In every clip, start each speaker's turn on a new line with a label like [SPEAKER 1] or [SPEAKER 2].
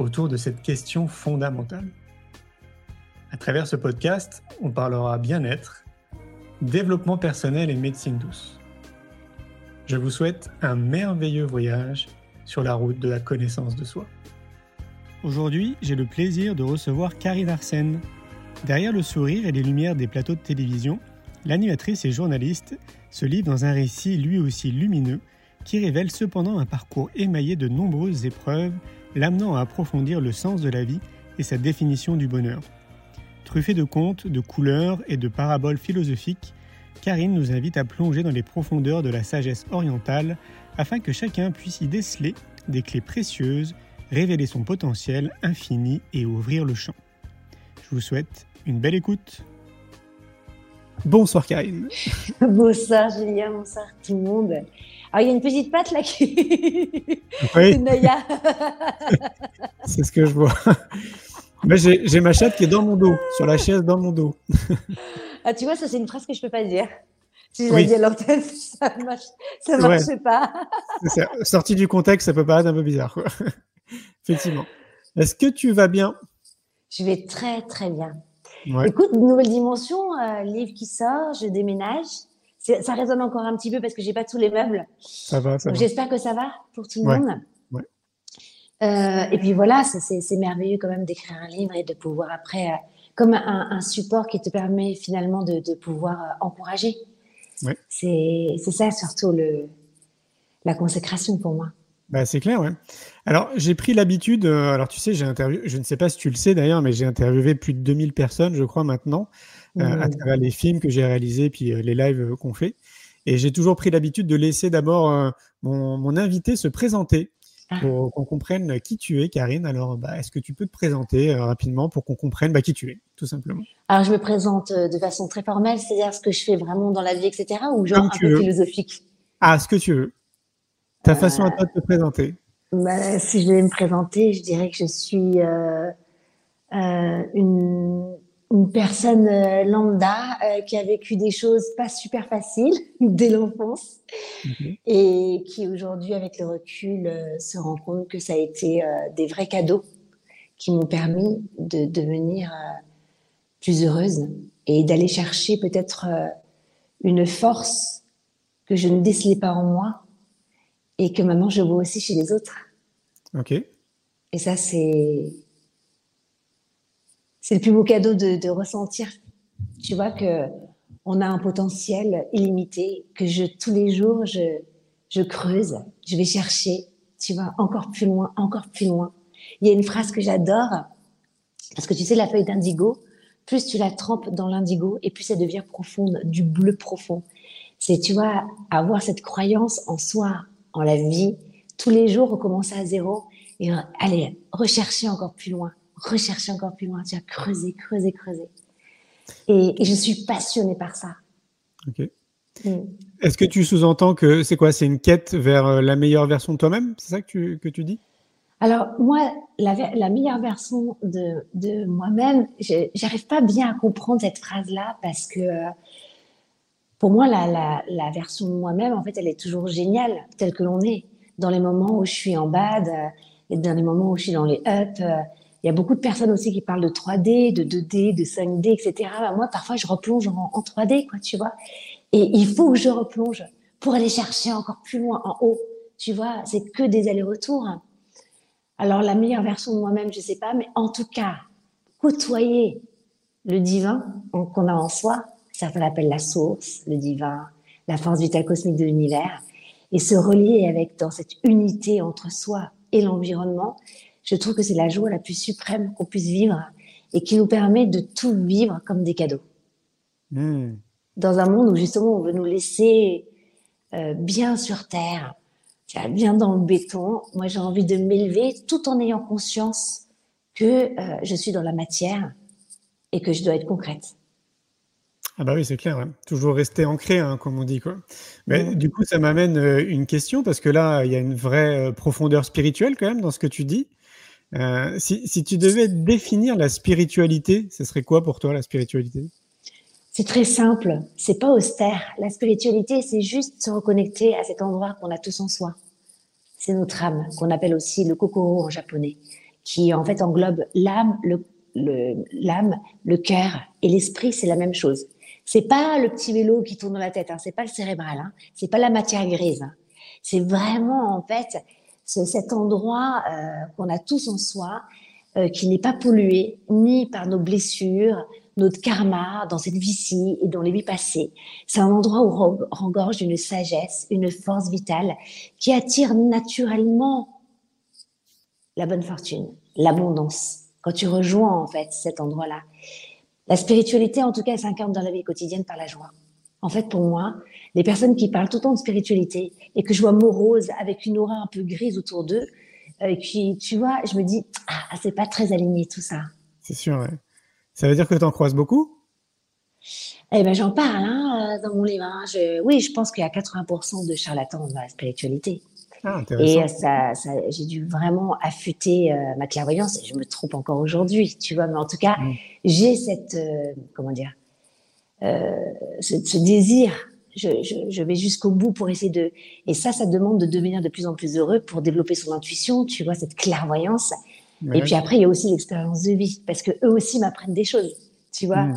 [SPEAKER 1] autour de cette question fondamentale. À travers ce podcast, on parlera bien-être, développement personnel et médecine douce. Je vous souhaite un merveilleux voyage sur la route de la connaissance de soi. Aujourd'hui, j'ai le plaisir de recevoir Karine Arsène. Derrière le sourire et les lumières des plateaux de télévision, l'animatrice et journaliste se livre dans un récit lui aussi lumineux qui révèle cependant un parcours émaillé de nombreuses épreuves, l'amenant à approfondir le sens de la vie et sa définition du bonheur. Truffée de contes, de couleurs et de paraboles philosophiques, Karine nous invite à plonger dans les profondeurs de la sagesse orientale afin que chacun puisse y déceler des clés précieuses, révéler son potentiel infini et ouvrir le champ. Je vous souhaite une belle écoute. Bonsoir Karine.
[SPEAKER 2] bonsoir Julien, bonsoir tout le monde. Alors il y a une petite patte là qui.
[SPEAKER 1] Oui. C'est ce que je vois. j'ai ma chatte qui est dans mon dos, sur la chaise dans mon dos.
[SPEAKER 2] ah, tu vois, ça, c'est une phrase que je ne peux pas dire. Si je la dis à l'antenne, ça ne marche, ça marche pas.
[SPEAKER 1] Sorti du contexte, ça peut paraître un peu bizarre. Quoi. Effectivement. Est-ce que tu vas bien?
[SPEAKER 2] Je vais très, très bien. Écoute, nouvelle dimension, euh, livre qui sort, je déménage. Ça résonne encore un petit peu parce que j'ai pas tous les meubles.
[SPEAKER 1] Ça va, ça va.
[SPEAKER 2] J'espère que ça va pour tout le monde. Euh, et puis voilà, c'est merveilleux quand même d'écrire un livre et de pouvoir après, euh, comme un, support qui te permet finalement de, pouvoir euh, encourager. C'est ça surtout le, la consécration pour moi.
[SPEAKER 1] Bah, c'est clair, ouais. Alors, j'ai pris l'habitude, alors tu sais, j'ai interviewé, je ne sais pas si tu le sais d'ailleurs, mais j'ai interviewé plus de 2000 personnes, je crois, maintenant, à mmh. travers les films que j'ai réalisés, puis les lives qu'on fait. Et j'ai toujours pris l'habitude de laisser d'abord mon, mon, invité se présenter pour qu'on comprenne qui tu es, Karine. Alors, bah, est-ce que tu peux te présenter euh, rapidement pour qu'on comprenne bah, qui tu es, tout simplement?
[SPEAKER 2] Alors, je me présente euh, de façon très formelle, c'est-à-dire ce que je fais vraiment dans la vie, etc., ou genre un peu philosophique?
[SPEAKER 1] Ah, ce que tu veux. Ta façon à toi de te présenter.
[SPEAKER 2] Bah, si je devais me présenter, je dirais que je suis euh, une une personne euh, lambda euh, qui a vécu des choses pas super faciles dès l'enfance et qui aujourd'hui, avec le recul, euh, se rend compte que ça a été des vrais cadeaux qui m'ont permis de devenir plus heureuse et d'aller chercher peut-être une force que je ne décelais pas en moi et que maintenant je vois aussi chez les autres.
[SPEAKER 1] Ok.
[SPEAKER 2] Et ça, c'est c'est le plus beau cadeau de, ressentir, tu vois, que on a un potentiel illimité, que je, tous les jours, je, je creuse, je vais chercher, tu vois, encore plus loin, encore plus loin. Il y a une phrase que j'adore, parce que tu sais, la feuille d'indigo, plus tu la trempes dans l'indigo, et plus elle devient profonde, du bleu profond. C'est, tu vois, avoir cette croyance en soi, en la vie, tous les jours recommencer à zéro, et aller rechercher encore plus loin rechercher encore plus loin, tu as creusé, creusé, creusé. Et, je suis passionnée par ça.
[SPEAKER 1] Ok. Mm. Est-ce que tu sous-entends que c'est quoi? C'est une quête vers euh, la meilleure version de toi-même? C'est ça que tu, que tu dis?
[SPEAKER 2] Alors, moi, la, la meilleure version de, de moi-même, j'arrive pas bien à comprendre cette phrase-là parce que pour moi, la, la, la version de moi-même, en fait, elle est toujours géniale, telle que l'on est. Dans les moments où je suis en bad, euh, et dans les moments où je suis dans les up, euh, il y a beaucoup de personnes aussi qui parlent de 3D, de 2D, de 5D, etc. Bah, moi, parfois, je replonge en, 3D, quoi, tu vois. Et il faut que je replonge pour aller chercher encore plus loin, en haut. Tu vois, c'est que des allers-retours. Alors, la meilleure version de moi-même, je sais pas, mais en tout cas, côtoyer le divin qu'on a en soi, certains l'appellent la source, le divin, la force vitale cosmique de l'univers, et se relier avec, dans cette unité entre soi et l'environnement, je trouve que c'est la joie la plus suprême qu'on puisse vivre et qui nous permet de tout vivre comme des cadeaux. Hmm. Dans un monde où justement on veut nous laisser euh, bien sur terre, bien dans le béton, moi j'ai envie de m'élever tout en ayant conscience que euh, je suis dans la matière et que je dois être concrète.
[SPEAKER 1] Ah bah oui, c'est clair. Toujours rester ancré, hein, comme on dit. Quoi. Mais du coup, ça m'amène euh, une question, parce que là, il y a une vraie euh, profondeur spirituelle quand même dans ce que tu dis. Euh, si, tu devais définir la spiritualité, ce serait quoi pour toi la spiritualité?
[SPEAKER 2] C'est très simple, c'est pas austère. La spiritualité, c'est juste se reconnecter à cet endroit qu'on a tous en soi. C'est notre âme, qu'on appelle aussi le kokoro en japonais, qui en fait englobe l'âme, le, l'âme, le cœur et l'esprit, c'est la même chose. C'est pas le petit vélo qui tourne dans la tête, hein, c'est pas le cérébral, hein, c'est pas la matière grise. Hein. C'est vraiment en fait cet endroit euh, qu'on a tous en soi, euh, qui n'est pas pollué ni par nos blessures, notre karma dans cette vie-ci et dans les vies passées. C'est un endroit où rengorge une sagesse, une force vitale qui attire naturellement la bonne fortune, l'abondance. Quand tu rejoins en fait cet endroit-là, la spiritualité, en tout cas, s'incarne dans la vie quotidienne par la joie. En fait, pour moi, les personnes qui parlent tout le temps de spiritualité et que je vois morose avec une aura un peu grise autour d'eux, euh, et puis, tu vois, je me dis, ah, c'est pas très aligné tout ça.
[SPEAKER 1] C'est sûr, ouais. Ça veut dire que tu en croises beaucoup?
[SPEAKER 2] Eh ben, j'en parle hein, dans mon livre. Hein. Oui, je pense qu'il y a 80% de charlatans dans la spiritualité.
[SPEAKER 1] Ah,
[SPEAKER 2] et ça, ça j'ai dû vraiment affûter euh, ma clairvoyance et je me trompe encore aujourd'hui, tu vois. Mais en tout cas, mm. j'ai cette, euh, comment dire, euh, ce, ce, désir. Je, je, je vais jusqu'au bout pour essayer de. Et ça, ça demande de devenir de plus en plus heureux pour développer son intuition, tu vois, cette clairvoyance. Et puis après, il y a aussi l'expérience de vie, parce que eux aussi m'apprennent des choses, tu vois.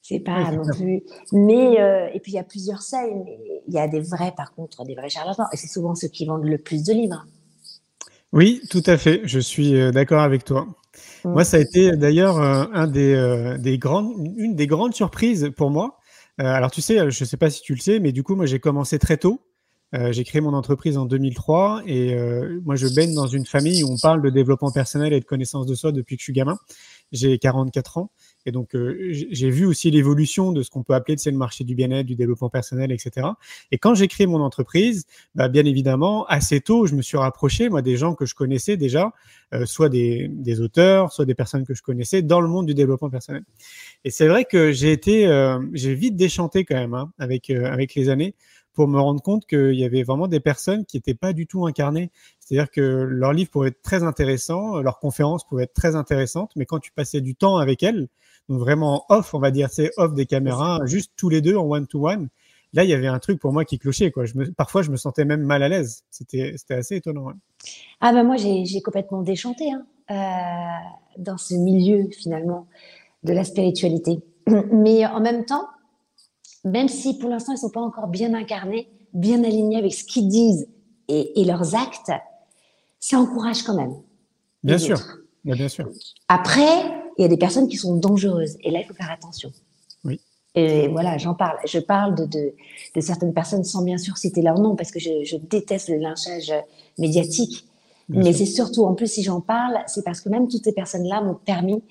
[SPEAKER 2] C'est pas non plus. Mais euh, et puis il y a plusieurs mais il y a des vrais, par contre, des vrais charlatans, et c'est souvent ceux qui vendent le plus de livres.
[SPEAKER 1] Oui, tout à fait. Je suis euh, d'accord avec toi. Moi, ça a été d'ailleurs euh, des, des grandes, une des grandes surprises pour moi. alors tu sais, je sais pas si tu le sais, mais du coup, moi, j'ai commencé très tôt. j'ai créé mon entreprise en 2003 et moi, je baigne dans une famille où on parle de développement personnel et de connaissance de soi depuis que je suis gamin. J'ai 44 ans. Et donc, euh, j'ai vu aussi l'évolution de ce qu'on peut appeler le marché du bien-être, du développement personnel, etc. Et quand j'ai créé mon entreprise, bah, bien évidemment, assez tôt, je me suis rapproché, moi, des gens que je connaissais déjà, euh, soit des, des, auteurs, soit des personnes que je connaissais dans le monde du développement personnel. Et c'est vrai que j'ai été, euh, j'ai vite déchanté quand même hein, avec, avec les années pour me rendre compte qu'il y avait vraiment des personnes qui n'étaient pas du tout incarnées. C'est-à-dire que leur livre pouvait être très intéressant, leur conférence pouvait être très intéressante, mais quand tu passais du temps avec elles, donc vraiment off, on va dire, c'est off des caméras, juste tous les deux en one-to-one. Là, il y avait un truc pour moi qui clochait. Quoi. Je me, parfois, je me sentais même mal à l'aise. C'était assez étonnant.
[SPEAKER 2] Ah ben moi, j'ai complètement déchanté hein, euh, dans ce milieu, finalement, de la spiritualité. Mais en même temps, même si pour l'instant, ils ne sont pas encore bien incarnés, bien alignés avec ce qu'ils disent et, et, leurs actes, ça encourage quand même.
[SPEAKER 1] Bien sûr. bien sûr.
[SPEAKER 2] Après, il y a des personnes qui sont dangereuses. Et là, il faut faire attention.
[SPEAKER 1] Oui.
[SPEAKER 2] Et voilà, j'en parle. Je parle de, de, de, certaines personnes sans bien sûr citer leur nom parce que je, je déteste le lynchage médiatique. Mais c'est surtout, en plus, si j'en parle, c'est parce que même toutes ces personnes-là m'ont permis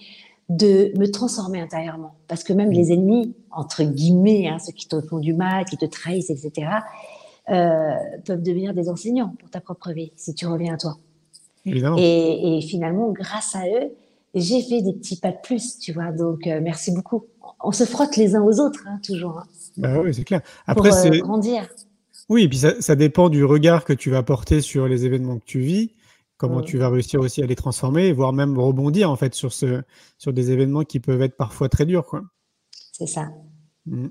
[SPEAKER 2] de me transformer intérieurement. Parce que même les ennemis, entre guillemets, hein, ceux qui te font du mal, qui te trahissent, etc., euh, peuvent devenir des enseignants pour ta propre vie, si tu reviens à toi.
[SPEAKER 1] Évidemment.
[SPEAKER 2] Et, et finalement, grâce à eux, j'ai fait des petits pas de plus, tu vois. Donc, euh, merci beaucoup. On se frotte les uns aux autres, hein, toujours. Hein.
[SPEAKER 1] Bah oui, c'est clair. Après,
[SPEAKER 2] pour
[SPEAKER 1] euh,
[SPEAKER 2] grandir.
[SPEAKER 1] Oui, et puis ça, ça, dépend du regard que tu vas porter sur les événements que tu vis, comment mm. tu vas réussir aussi à les transformer, voire même rebondir en fait sur, ce, sur des événements qui peuvent être parfois très durs. Quoi.
[SPEAKER 2] C'est ça.
[SPEAKER 1] Mm.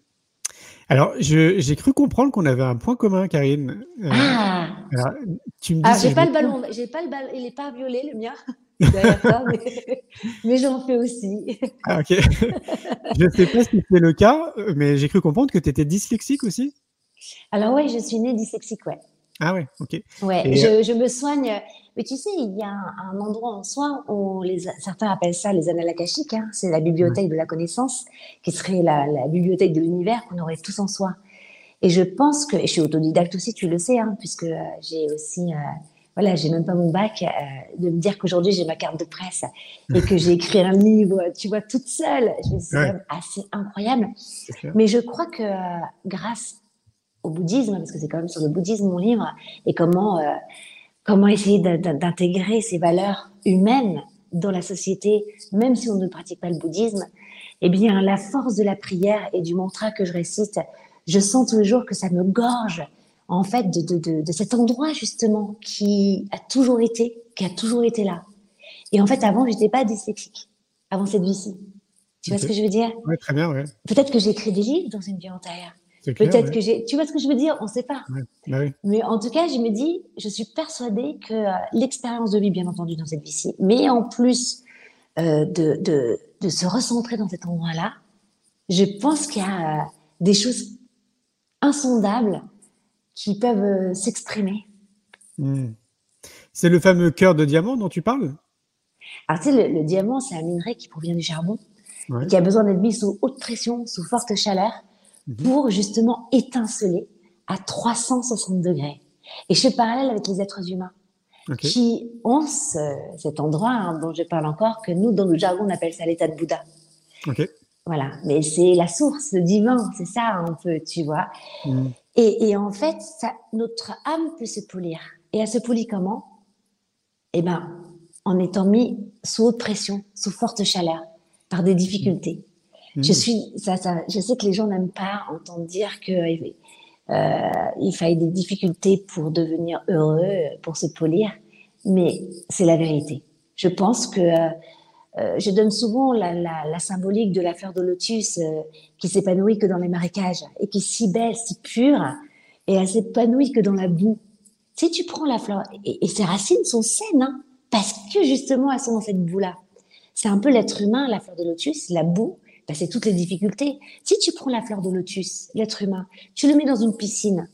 [SPEAKER 1] Alors, j'ai cru comprendre qu'on avait un point commun, Karine.
[SPEAKER 2] Euh, ah alors,
[SPEAKER 1] tu me dis
[SPEAKER 2] ah, j'ai pas le ballon, j'ai pas le ballon, il n'est pas violet le mien. mais, mais j'en fais aussi.
[SPEAKER 1] Ah, ok. je ne sais pas si c'est le cas, mais j'ai cru comprendre que tu étais dyslexique aussi.
[SPEAKER 2] Alors oui, je suis née dyslexique, ouais.
[SPEAKER 1] Ah ouais, ok.
[SPEAKER 2] Ouais, je, euh, je, me soigne. Mais tu sais, il y a un, endroit en soi où les, certains appellent ça les annales akashiques. Hein. C'est la bibliothèque de la connaissance, qui serait la, la bibliothèque de l'univers qu'on aurait tous en soi. Et je pense que, et je suis autodidacte aussi, tu le sais, hein, puisque euh, j'ai aussi euh, voilà, j'ai même pas mon bac, euh, de me dire qu'aujourd'hui j'ai ma carte de presse et que j'ai écrit un livre, tu vois, toute seule, c'est assez incroyable. Mais je crois que grâce au bouddhisme, parce que c'est quand même sur le bouddhisme mon livre, et comment, euh, comment essayer d'intégrer ces valeurs humaines dans la société, même si on ne pratique pas le bouddhisme, eh bien, la force de la prière et du mantra que je récite, je sens toujours que ça me gorge, en fait, de, de, de, cet endroit, justement, qui a toujours été, qui a toujours été là. Et en fait, avant, j'étais pas dyslexique, avant cette vie-ci. Tu vois ce que je veux dire?
[SPEAKER 1] Oui, très bien, oui.
[SPEAKER 2] Peut-être que j'ai écrit des livres dans une vie antérieure. Peut-être que j'ai. Tu vois ce que je veux dire? On ne sait pas.
[SPEAKER 1] Bah oui.
[SPEAKER 2] Mais en tout cas, je me dis, je suis persuadée que euh, l'expérience de vie, bien entendu, dans cette vie-ci, mais en plus euh, de, de, de, se recentrer dans cet endroit-là, je pense qu'il y a euh, des choses insondables qui peuvent s'exprimer.
[SPEAKER 1] Hmm. C'est le fameux cœur de diamant dont tu parles?
[SPEAKER 2] Alors, tu sais, le, le diamant, c'est un minerai qui provient du charbon, ouais. qui a besoin d'être mis sous haute pression, sous forte chaleur. Pour justement étinceler à 360 degrés. Et je fais parallèle avec les êtres humains. Okay. qui ont ce, cet endroit hein, dont je parle encore, que nous, dans le jargon, on appelle ça l'état de Bouddha.
[SPEAKER 1] Okay.
[SPEAKER 2] Voilà, mais c'est la source, le divin, c'est ça un peu, tu vois.
[SPEAKER 1] Mmh.
[SPEAKER 2] Et, et, en fait, ça, notre âme peut se polir. Et elle se polie comment? Eh ben, en étant mis sous haute pression, sous forte chaleur, par des difficultés. Mmh. Je suis, ça, ça, je sais que les gens n'aiment pas entendre dire que euh, il faille des difficultés pour devenir heureux, pour se polir, mais c'est la vérité. Je pense que euh, je donne souvent la, la, la, symbolique de la fleur de lotus euh, qui s'épanouit que dans les marécages et qui est si belle, si pure, et elle s'épanouit que dans la boue. Si tu prends la fleur, et, et ses racines sont saines, hein, parce que justement elles sont dans cette boue-là. C'est un peu l'être humain, la fleur de lotus, la boue, ben c'est toutes les difficultés. Si tu prends la fleur de lotus, l'être humain, tu le mets dans une piscine,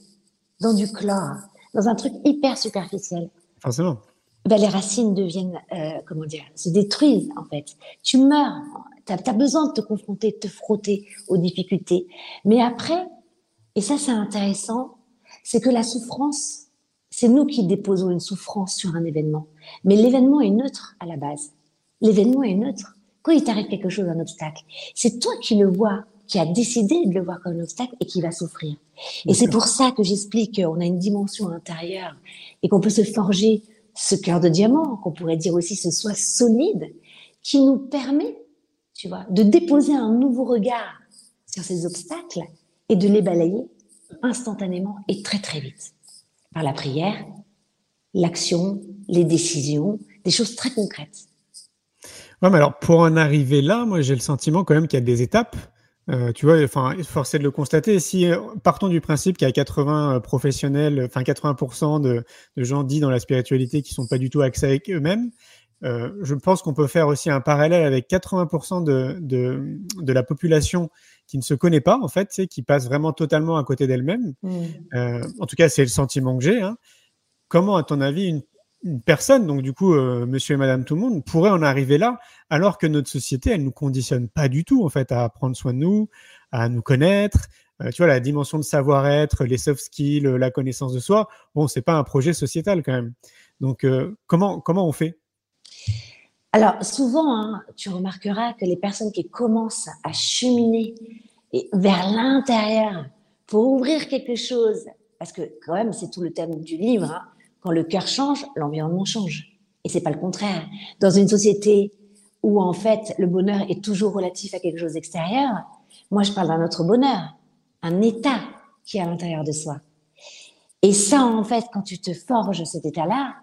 [SPEAKER 2] dans du chlore, dans un truc hyper superficiel.
[SPEAKER 1] Forcément.
[SPEAKER 2] Ben, les racines deviennent, euh, comment dire, se détruisent en fait. Tu meurs. Tu as, as, besoin de te confronter, de te frotter aux difficultés. Mais après, et ça c'est intéressant, c'est que la souffrance, c'est nous qui déposons une souffrance sur un événement. Mais l'événement est neutre à la base. L'événement est neutre. Il t'arrive quelque chose, un obstacle, c'est toi qui le vois, qui a décidé de le voir comme un obstacle et qui va souffrir. Et c'est pour ça que j'explique qu'on a une dimension intérieure et qu'on peut se forger ce cœur de diamant, qu'on pourrait dire aussi ce soi solide, qui nous permet, tu vois, de déposer un nouveau regard sur ces obstacles et de les balayer instantanément et très très vite. Par la prière, l'action, les décisions, des choses très concrètes.
[SPEAKER 1] Ouais, mais alors pour en arriver là, moi j'ai le sentiment quand même qu'il y a des étapes. Euh, tu vois, enfin, force est de le constater. Si partons du principe qu'il y a 80 professionnels, enfin 80% de, de, gens dits dans la spiritualité qui sont pas du tout axés avec eux-mêmes, euh, je pense qu'on peut faire aussi un parallèle avec 80% de, de, de, la population qui ne se connaît pas en fait, qui passe vraiment totalement à côté d'elle-même.
[SPEAKER 2] Mmh.
[SPEAKER 1] Euh, en tout cas, c'est le sentiment que j'ai. Hein. Comment, à ton avis, une, une personne, donc du coup, euh, monsieur et madame tout le monde, pourrait en arriver là, alors que notre société, elle nous conditionne pas du tout, en fait, à prendre soin de nous, à nous connaître. Euh, tu vois, la dimension de savoir-être, les soft skills, la connaissance de soi, bon, c'est pas un projet sociétal quand même. Donc, euh, comment, comment on fait?
[SPEAKER 2] Alors, souvent, hein, tu remarqueras que les personnes qui commencent à cheminer vers l'intérieur pour ouvrir quelque chose, parce que quand même, c'est tout le thème du livre, hein, quand le cœur change, l'environnement change. Et c'est pas le contraire. Dans une société où en fait le bonheur est toujours relatif à quelque chose d'extérieur, moi je parle d'un autre bonheur, un état qui est à l'intérieur de soi. Et ça en fait, quand tu te forges cet état-là,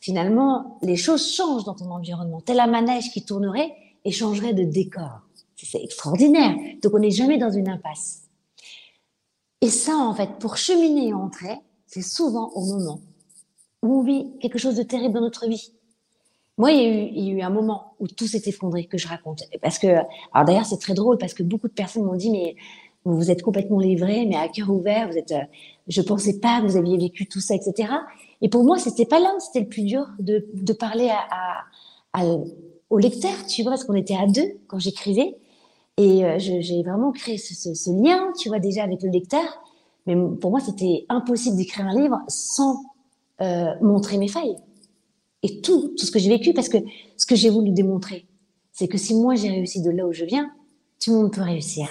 [SPEAKER 2] finalement les choses changent dans ton environnement. Tel un manège qui tournerait et changerait de décor. C'est extraordinaire. Donc on n'est jamais dans une impasse. Et ça en fait, pour cheminer et entrer, c'est souvent au moment où on vit quelque chose de terrible dans notre vie. Moi, il y, a eu, un moment où tout s'est effondré, que je raconte. Parce que, alors d'ailleurs, c'est très drôle parce que beaucoup de personnes m'ont dit, mais vous êtes complètement livré, mais à cœur ouvert, vous êtes, euh, je pensais pas que vous aviez vécu tout ça, etc. Et pour moi, c'était pas là c'était le plus dur de, parler au lecteur, tu vois, parce qu'on était à deux quand j'écrivais. Et euh, j'ai vraiment créé ce, lien, tu vois, déjà avec le lecteur. Mais pour moi, c'était impossible d'écrire un livre sans euh, montrer mes failles et tout, tout ce que j'ai vécu, parce que ce que j'ai voulu démontrer, c'est que si moi j'ai réussi de là où je viens, tout le monde peut réussir.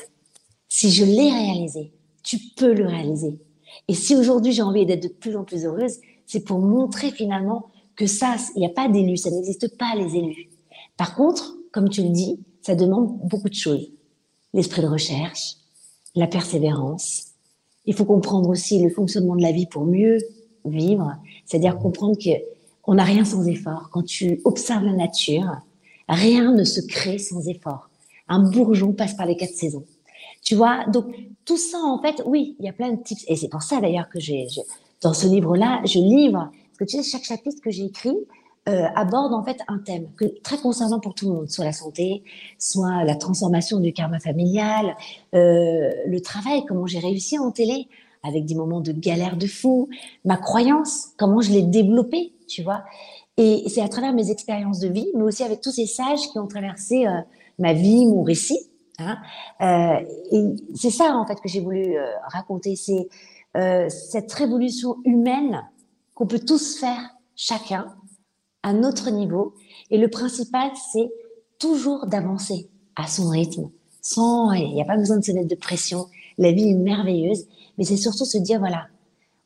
[SPEAKER 2] Si je l'ai réalisé, tu peux le réaliser. Et si aujourd'hui j'ai envie d'être de plus en plus heureuse, c'est pour montrer finalement que ça, il n'y a pas d'élus, ça n'existe pas les élus. Par contre, comme tu le dis, ça demande beaucoup de choses. L'esprit de recherche, la persévérance. Il faut comprendre aussi le fonctionnement de la vie pour mieux vivre, c'est-à-dire comprendre que on n'a rien sans effort. Quand tu observes la nature, rien ne se crée sans effort. Un bourgeon passe par les quatre saisons. Tu vois, donc tout ça, en fait, oui, il y a plein de tips. Et c'est pour ça d'ailleurs que j'ai, dans ce livre-là, je livre, parce que tu sais, chaque chapitre que j'ai écrit euh, aborde en fait un thème très concernant pour tout le monde, soit la santé, soit la transformation du karma familial, euh, le travail, comment j'ai réussi en télé avec des moments de galère de fou, ma croyance, comment je l'ai développée, tu vois. Et c'est à travers mes expériences de vie, mais aussi avec tous ces sages qui ont traversé euh, ma vie, mon récit. Hein. Euh, et c'est ça en fait que j'ai voulu euh, raconter, c'est cette révolution humaine qu'on peut tous faire, chacun, à notre niveau. Et le principal, c'est toujours d'avancer à son rythme, sans, il n'y a pas besoin de se mettre de pression. La vie est merveilleuse mais c'est surtout se dire, voilà,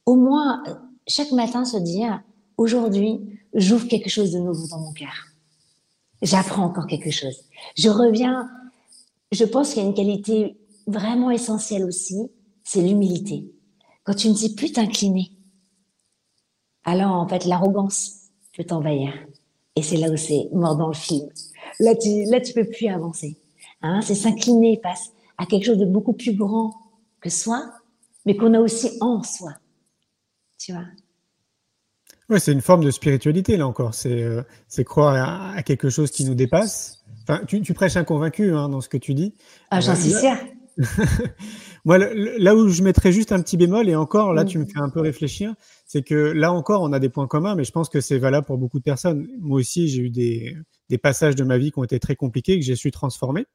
[SPEAKER 2] au moins, chaque matin se dire, aujourd'hui, j'ouvre quelque chose de nouveau dans mon cœur. J'apprends encore quelque chose. Je reviens, je pense qu'il y a une qualité vraiment essentielle aussi, c'est l'humilité. Quand tu ne sais plus t'incliner, alors en fait, l'arrogance peut t'envahir. Et c'est là où c'est mort dans le film. Là, tu, là, tu peux plus avancer. Hein, c'est s'incliner face à quelque chose de beaucoup plus grand que soi mais qu'on a aussi en soi. Tu vois?
[SPEAKER 1] Oui, c'est une forme de spiritualité, là encore. C'est euh, croire à, quelque chose qui nous dépasse. Enfin, tu, tu prêches un convaincu hein, dans ce que tu dis.
[SPEAKER 2] Ah, j'en suis sûr.
[SPEAKER 1] Moi, là où je mettrais juste un petit bémol, et encore, là, tu me mm. fais un peu réfléchir, c'est que là encore, on a des points communs, mais je pense que c'est valable pour beaucoup de personnes. Moi aussi, j'ai eu des, des, passages de ma vie qui ont été très compliqués, que j'ai su transformer.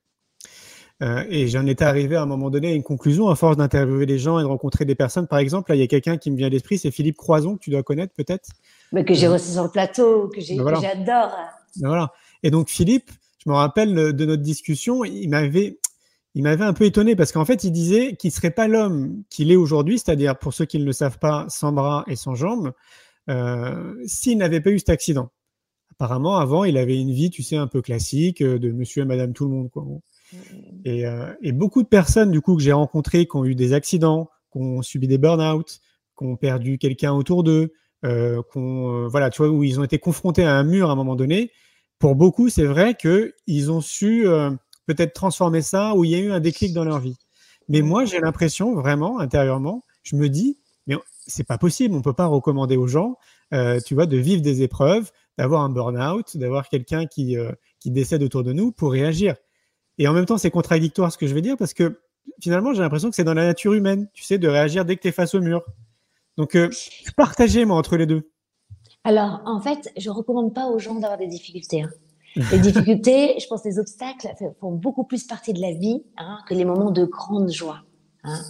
[SPEAKER 1] Euh, et j'en étais arrivé à un moment donné à une conclusion à force d'interviewer les gens et de rencontrer des personnes. Par exemple, là, il y a quelqu'un qui me vient à l'esprit, c'est Philippe Croison, que tu dois connaître peut-être.
[SPEAKER 2] Mais que j'ai euh, reçu sur le plateau, que ben j'adore.
[SPEAKER 1] Ben voilà. Et donc Philippe, je me rappelle de notre discussion, il m'avait, il m'avait un peu étonné parce qu'en fait, il disait qu'il serait pas l'homme qu'il est aujourd'hui, c'est-à-dire pour ceux qui ne le savent pas, sans bras et sans jambes, euh, s'il n'avait pas eu cet accident. Apparemment, avant, il avait une vie, tu sais, un peu classique de Monsieur et Madame tout le monde, quoi. Et, euh, et, beaucoup de personnes du coup que j'ai rencontrées qui ont eu des accidents, qui ont subi des burn-out, qui ont perdu quelqu'un autour d'eux, euh, euh, voilà, tu vois, où ils ont été confrontés à un mur à un moment donné. Pour beaucoup, c'est vrai qu'ils ont su euh, peut-être transformer ça, où il y a eu un déclic dans leur vie. Mais moi, j'ai l'impression vraiment intérieurement, je me dis, mais c'est pas possible, on peut pas recommander aux gens, tu vois, de vivre des épreuves, d'avoir un burn-out, d'avoir quelqu'un qui, qui décède autour de nous pour réagir. Et en même temps, c'est contradictoire ce que je vais dire parce que finalement, j'ai l'impression que c'est dans la nature humaine, tu sais, de réagir dès que tu es face au mur. Donc, euh, partagez, moi, entre les deux.
[SPEAKER 2] Alors, en fait, je ne recommande pas aux gens d'avoir des difficultés. Hein. Les difficultés, je pense, les obstacles font beaucoup plus partie de la vie hein, que les moments de grande joie. Hein.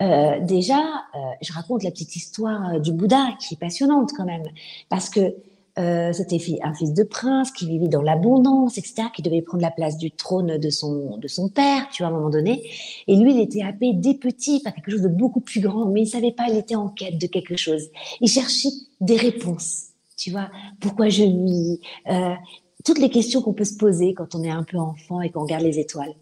[SPEAKER 2] Euh, déjà, euh, je raconte la petite histoire du Bouddha qui est passionnante quand même, parce que euh, c'était un fils de prince qui vivait dans l'abondance, etc., qui devait prendre la place du trône de son, de son père, tu vois, à un moment donné. Et lui, il était happé dès petit par quelque chose de beaucoup plus grand, mais il savait pas, il était en quête de quelque chose. Il cherchait des réponses, tu vois. Pourquoi je vis euh, Toutes les questions qu'on peut se poser quand on est un peu enfant et qu'on regarde les étoiles.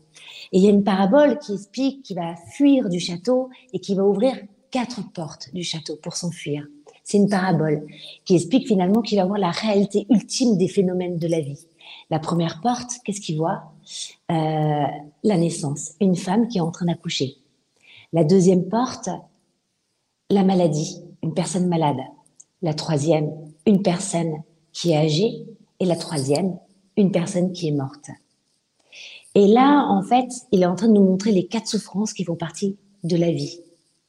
[SPEAKER 2] Et il y a une parabole qui explique qu'il va fuir du château et qu'il va ouvrir quatre portes du château pour s'enfuir. C'est une parabole qui explique finalement qu'il va voir la réalité ultime des phénomènes de la vie. La première porte, qu'est-ce qu'il voit? Euh, La naissance, une femme qui est en train d'accoucher. La deuxième porte, la maladie, une personne malade. La troisième, une personne qui est âgée. Et la troisième, une personne qui est morte. Et là, en fait, il est en train de nous montrer les quatre souffrances qui font partie de la vie.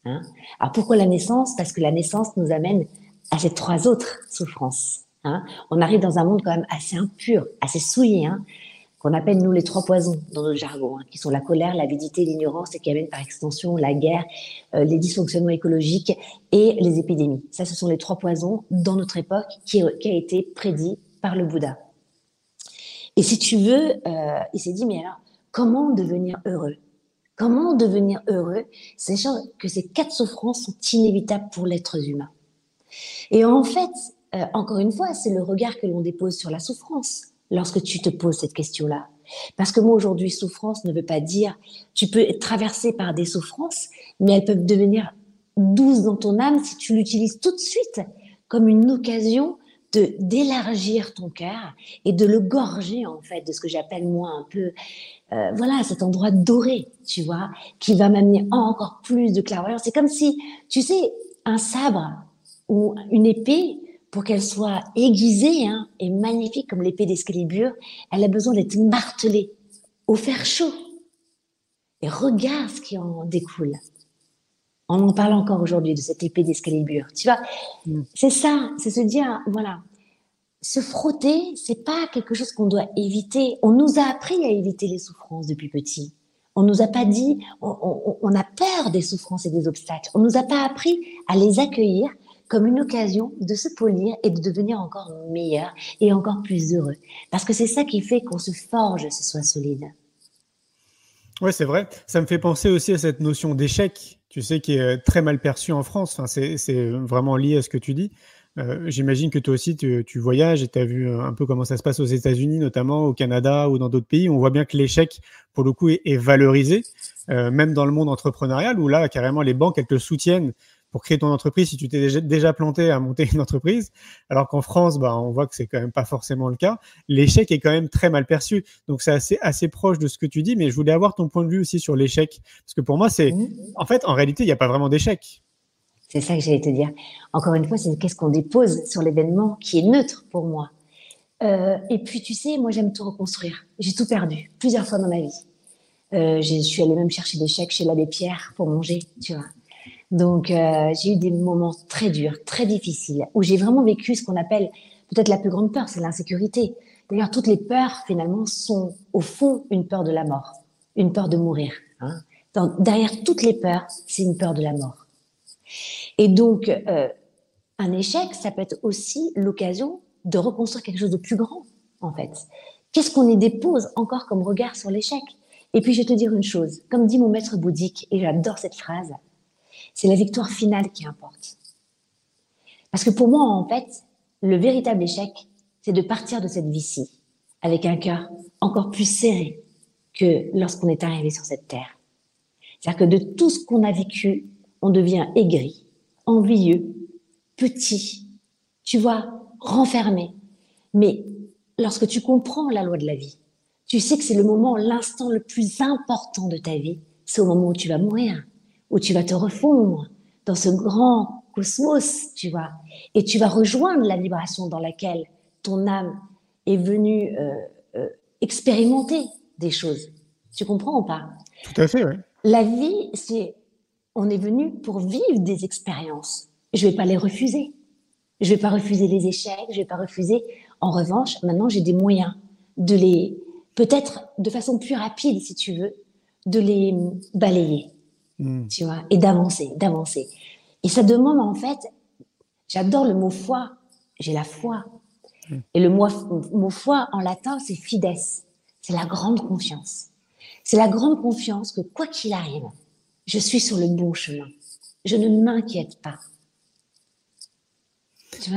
[SPEAKER 2] Hein. Alors pourquoi la naissance? Parce que la naissance nous amène à ces trois autres souffrances. Hein. On arrive dans un monde quand même assez impur, assez souillé, hein, qu'on appelle nous les trois poisons dans notre jargon, qui sont la colère, l'avidité, l'ignorance, et qui amènent par extension la guerre, euh, les dysfonctionnements écologiques et les épidémies. Ça, ce sont les trois poisons dans notre époque qui, qui a été prédit par le Bouddha. Et si tu veux, euh, il s'est dit, mais alors, comment devenir heureux? Comment devenir heureux, sachant que ces quatre souffrances sont inévitables pour l'être humain Et en fait, euh, encore une fois, c'est le regard que l'on dépose sur la souffrance. lorsque tu te poses cette question-là. Parce que moi, aujourd'hui, souffrance ne veut pas dire, tu peux être traversé par des souffrances, mais elles peuvent devenir douces dans ton âme si tu l'utilises tout de suite comme une occasion de d'élargir ton cœur et de le gorger en fait de ce que j'appelle moi un peu euh, voilà cet endroit doré tu vois qui va m'amener encore plus de clairvoyance c'est comme si tu sais un sabre ou une épée pour qu'elle soit aiguisée hein, et magnifique comme l'épée d'Escalibur elle a besoin d'être martelée au fer chaud et regarde ce qui en découle on en parle encore aujourd'hui de cette épée d'Escalibur. Tu vois, mm. c'est ça, c'est se dire, voilà, se frotter, c'est pas quelque chose qu'on doit éviter. On nous a appris à éviter les souffrances depuis petit. On nous a pas dit, on, a peur des souffrances et des obstacles. On nous a pas appris à les accueillir comme une occasion de se polir et de devenir encore meilleur et encore plus heureux. Parce que c'est ça qui fait qu'on se forge, ce soit solide.
[SPEAKER 1] Ouais, c'est vrai. Ça me fait penser aussi à cette notion d'échec tu sais, qui est très mal perçu en France. Enfin, c'est vraiment lié à ce que tu dis. Euh, j'imagine que toi aussi, tu, voyages et tu as vu un peu comment ça se passe aux États-Unis, notamment au Canada ou dans d'autres pays. On voit bien que l'échec, pour le coup, est, valorisé, euh, même dans le monde entrepreneurial, où là, carrément, les banques, elles te soutiennent pour créer ton entreprise si tu t'es déjà, planté à monter une entreprise. Alors qu'en France, bah, on voit que c'est quand même pas forcément le cas. L'échec est quand même très mal perçu. Donc c'est assez, assez proche de ce que tu dis, mais je voulais avoir ton point de vue aussi sur l'échec. Parce que pour moi, c'est, mmh. en fait, en réalité, il n'y a pas vraiment d'échec.
[SPEAKER 2] C'est ça que j'allais te dire. Encore une fois, c'est qu'est-ce qu'on dépose sur l'événement qui est neutre pour moi. Euh, et puis, tu sais, moi, j'aime tout reconstruire. J'ai tout perdu plusieurs fois dans ma vie. Euh, je suis allée même chercher des chèques chez l'abbé Pierre pour manger, tu vois. Donc, euh, j'ai eu des moments très durs, très difficiles, où j'ai vraiment vécu ce qu'on appelle peut-être la plus grande peur, c'est l'insécurité. D'ailleurs, toutes les peurs, finalement, sont au fond une peur de la mort, une peur de mourir. Hein. derrière toutes les peurs, c'est une peur de la mort. Et donc, euh, un échec, ça peut être aussi l'occasion de reconstruire quelque chose de plus grand, en fait. Qu'est-ce qu'on y dépose encore comme regard sur l'échec? Et puis, je vais te dire une chose, comme dit mon maître bouddhique, et j'adore cette phrase, c'est la victoire finale qui importe. Parce que pour moi, en fait, le véritable échec, c'est de partir de cette vie-ci avec un cœur encore plus serré que lorsqu'on est arrivé sur cette terre. C'est-à-dire que de tout ce qu'on a vécu, on devient aigri, envieux, petit, tu vois, renfermé. Mais lorsque tu comprends la loi de la vie, tu sais que c'est le moment, l'instant le plus important de ta vie, c'est au moment où tu vas mourir où tu vas te refondre dans ce grand cosmos, tu vois, et tu vas rejoindre la vibration dans laquelle ton âme est venue euh, euh, expérimenter des choses. Tu comprends ou pas?
[SPEAKER 1] Tout à fait, oui.
[SPEAKER 2] La vie, c'est, on est venu pour vivre des expériences. Je vais pas les refuser. Je vais pas refuser les échecs. Je vais pas refuser. En revanche, maintenant, j'ai des moyens de les, peut-être de façon plus rapide, si tu veux, de les balayer. Mm. tu vois, et d'avancer, d'avancer. Et ça demande en fait, j'adore le mot foi, j'ai la foi. Mm. Et le mot, mot foi en latin, c'est fides, c'est la grande confiance. C'est la grande confiance que quoi qu'il arrive, je suis sur le bon chemin. Je ne m'inquiète pas.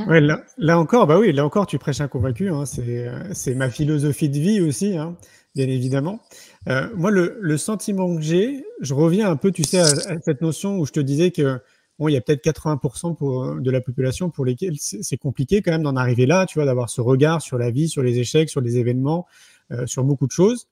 [SPEAKER 1] Là, encore, bah oui, là encore, tu prêches un convaincu. Hein, c'est ma philosophie de vie aussi, hein, bien évidemment. Euh, moi, le, sentiment que j'ai, je reviens un peu, tu sais, à, cette notion où je te disais que bon, y a peut-être 80% pour, de la population pour lesquels c'est compliqué quand même d'en arriver là, tu vois, d'avoir ce regard sur la vie, sur les échecs, sur les événements, euh, sur beaucoup de choses.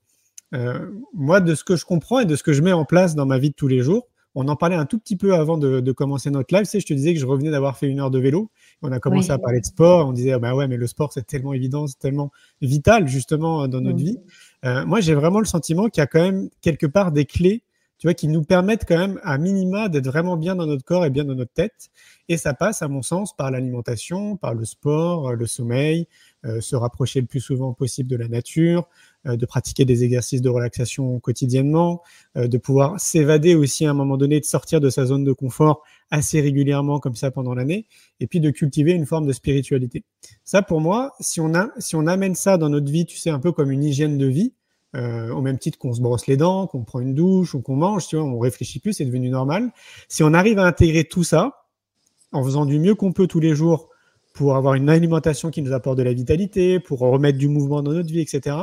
[SPEAKER 1] Euh, moi, de ce que je comprends et de ce que je mets en place dans ma vie de tous les jours, on en parlait un tout petit peu avant de, commencer notre live. Sais, je te disais que je revenais d'avoir fait une heure de vélo. On a commencé à parler de sport. On disait, ah bah ouais, mais le sport, c'est tellement évident, c'est tellement vital, justement, dans notre mmh. vie. Euh, moi, j'ai vraiment le sentiment qu'il y a quand même quelque part des clés, tu vois, qui nous permettent quand même à minima d'être vraiment bien dans notre corps et bien dans notre tête. Et ça passe, à mon sens, par l'alimentation, par le sport, euh, le sommeil, euh, se rapprocher le plus souvent possible de la nature, euh, de pratiquer des exercices de relaxation quotidiennement, euh, de pouvoir s'évader aussi à un moment donné, de sortir de sa zone de confort assez régulièrement comme ça pendant l'année, et puis de cultiver une forme de spiritualité. Ça, pour moi, si on, a, si on amène ça dans notre vie, tu sais, un peu comme une hygiène de vie, euh, au même titre qu'on se brosse les dents, qu'on prend une douche ou qu'on mange, tu vois, on réfléchit plus, c'est devenu normal. Si on arrive à intégrer tout ça, en faisant du mieux qu'on peut tous les jours pour avoir une alimentation qui nous apporte de la vitalité, pour remettre du mouvement dans notre vie, etc.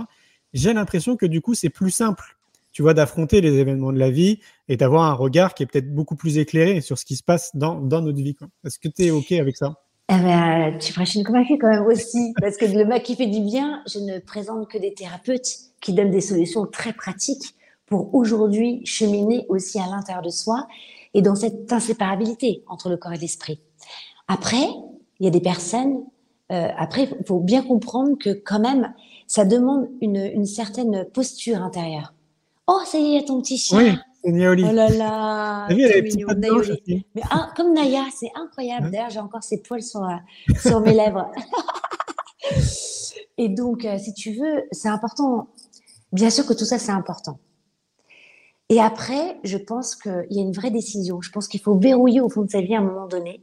[SPEAKER 1] J'ai l'impression que du coup, c'est plus simple, tu vois, d'affronter les événements de la vie et d'avoir un regard qui est peut-être beaucoup plus éclairé sur ce qui se passe dans, dans notre vie. Est-ce que tu es OK avec ça?
[SPEAKER 2] Eh ben, tu feras une convaincue quand même aussi, parce que le mec qui fait du bien, je ne présente que des thérapeutes qui donnent des solutions très pratiques pour aujourd'hui cheminer aussi à l'intérieur de soi et dans cette inséparabilité entre le corps et l'esprit. Après, il y a des personnes, euh, après, il faut bien comprendre que quand même, ça demande une, une certaine posture intérieure. Oh, ça y est, ton petit chien.
[SPEAKER 1] Oui, c'est Niaoli.
[SPEAKER 2] Oh là là, mignon. Mais ah, comme Naya, c'est incroyable. D'ailleurs, j'ai encore ses poils sur, euh, sur mes lèvres. Et donc, euh, si tu veux, c'est important. Bien sûr que tout ça, c'est important. Et après, je pense qu'il y a une vraie décision. Je pense qu'il faut verrouiller au fond de sa vie à un moment donné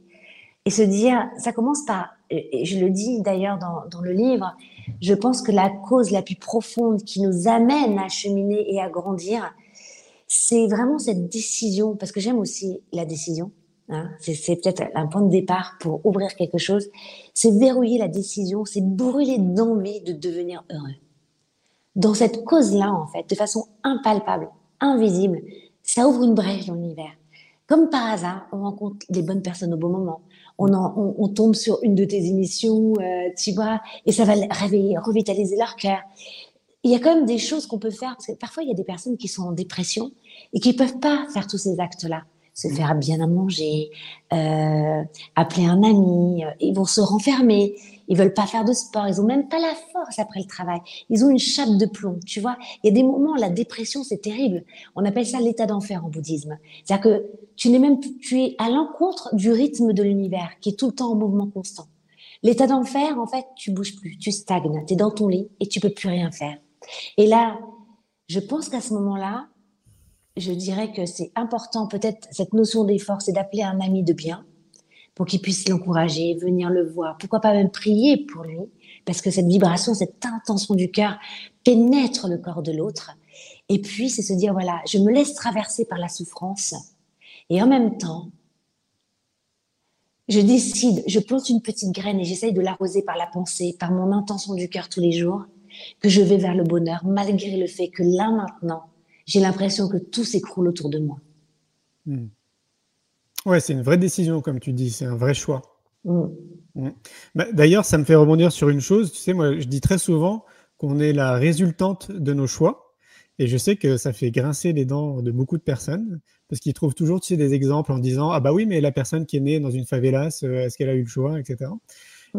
[SPEAKER 2] et se dire, ça commence par, et je le dis d'ailleurs dans, le livre, je pense que la cause la plus profonde qui nous amène à cheminer et à grandir, c'est vraiment cette décision, parce que j'aime aussi la décision. Hein, c'est peut-être un point de départ pour ouvrir quelque chose. C'est verrouiller la décision, c'est brûler d'envie de devenir heureux. Dans cette cause-là, en fait, de façon impalpable, invisible, ça ouvre une brèche dans l'univers. Comme par hasard, on rencontre les bonnes personnes au bon moment. On, tombe sur une de tes émissions, euh, tu vois, et ça va réveiller, revitaliser leur cœur. Il y a quand même des choses qu'on peut faire, parce que parfois il y a des personnes qui sont en dépression et qui peuvent pas faire tous ces actes-là se faire bien à manger, euh, appeler un ami, euh, ils vont se renfermer, ils veulent pas faire de sport, ils ont même pas la force après le travail, ils ont une chape de plomb, tu vois. Il y a des moments, la dépression, c'est terrible. On appelle ça l'état d'enfer en bouddhisme. C'est-à-dire que tu n'es même, tu es à l'encontre du rythme de l'univers qui est tout le temps en mouvement constant. L'état d'enfer, en fait, tu bouges plus, tu stagnes, tu es dans ton lit et tu peux plus rien faire. Et là, je pense qu'à ce moment-là, je dirais que c'est important, peut-être cette notion d'effort, c'est d'appeler un ami de bien pour qu'il puisse l'encourager, venir le voir. Pourquoi pas même prier pour lui, parce que cette vibration, cette intention du cœur pénètre le corps de l'autre. Et puis, c'est se dire, voilà, je me laisse traverser par la souffrance. Et en même temps, je décide, je plante une petite graine et j'essaye de l'arroser par la pensée, par mon intention du cœur tous les jours, que je vais vers le bonheur, malgré le fait que là maintenant, j'ai l'impression que tout s'écroule autour de moi.
[SPEAKER 1] Hmm. Ouais, c'est une vraie décision, comme tu dis, c'est un vrai choix. Hmm. Hmm. Bah, d'ailleurs, ça me fait rebondir sur une chose. Tu sais, moi, je dis très souvent qu'on est la résultante de nos choix. Et je sais que ça fait grincer les dents de beaucoup de personnes parce qu'ils trouvent toujours tu sais, des exemples en disant Ah, bah oui, mais la personne qui est née dans une favelas, euh, est-ce qu'elle a eu le choix, etc.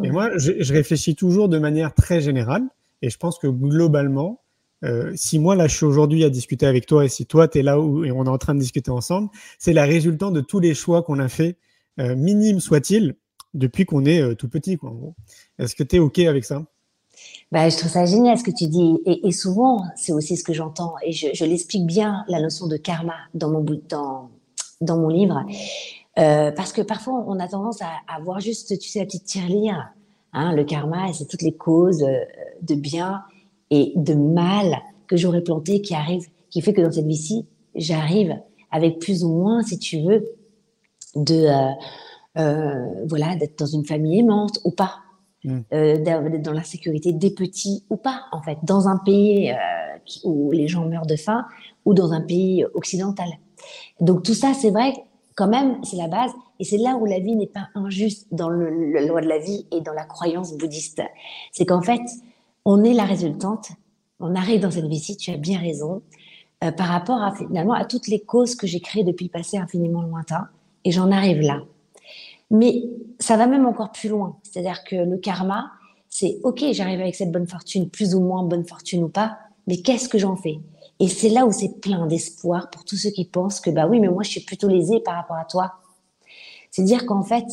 [SPEAKER 1] Et moi, je, réfléchis toujours de manière très générale. Et je pense que globalement, euh, si moi là je suis aujourd'hui à discuter avec toi et si toi tu es là où, et on est en train de discuter ensemble, c'est la résultante de tous les choix qu'on a fait, euh, minimes soit-il, depuis qu'on est euh, tout petit. Est-ce que tu es OK avec ça?
[SPEAKER 2] Bah, je trouve ça génial ce que tu dis. Et, souvent, c'est aussi ce que j'entends. Et je, l'explique bien, la notion de karma, dans mon, dans, dans mon livre. parce que parfois, on a tendance à, à voir juste, tu sais, la petite tirelire. Hein, le karma, c'est toutes les causes de bien et de mal que j'aurais planté qui arrive, qui fait que dans cette vie-ci, j'arrive avec plus ou moins, si tu veux, de euh, euh, voilà, d'être dans une famille aimante ou pas, mm. euh, d'être dans la sécurité des petits ou pas, en fait, dans un pays où les gens meurent de faim ou dans un pays occidental. Donc tout ça, c'est vrai, quand même, c'est la base, et c'est là où la vie n'est pas injuste dans le, la loi de la vie et dans la croyance bouddhiste. C'est qu'en fait, on est la résultante. On arrive dans cette vie-ci, tu as bien raison, euh, par rapport à finalement à toutes les causes que j'ai créées depuis le passé infiniment lointain, et j'en arrive là. Mais ça va même encore plus loin. C'est-à-dire que le karma, c'est ok, j'arrive avec cette bonne fortune, plus ou moins bonne fortune ou pas, mais qu'est-ce que j'en fais? Et c'est là où c'est plein d'espoir pour tous ceux qui pensent que bah oui, mais moi je suis plutôt lésé par rapport à toi. C'est dire qu'en fait,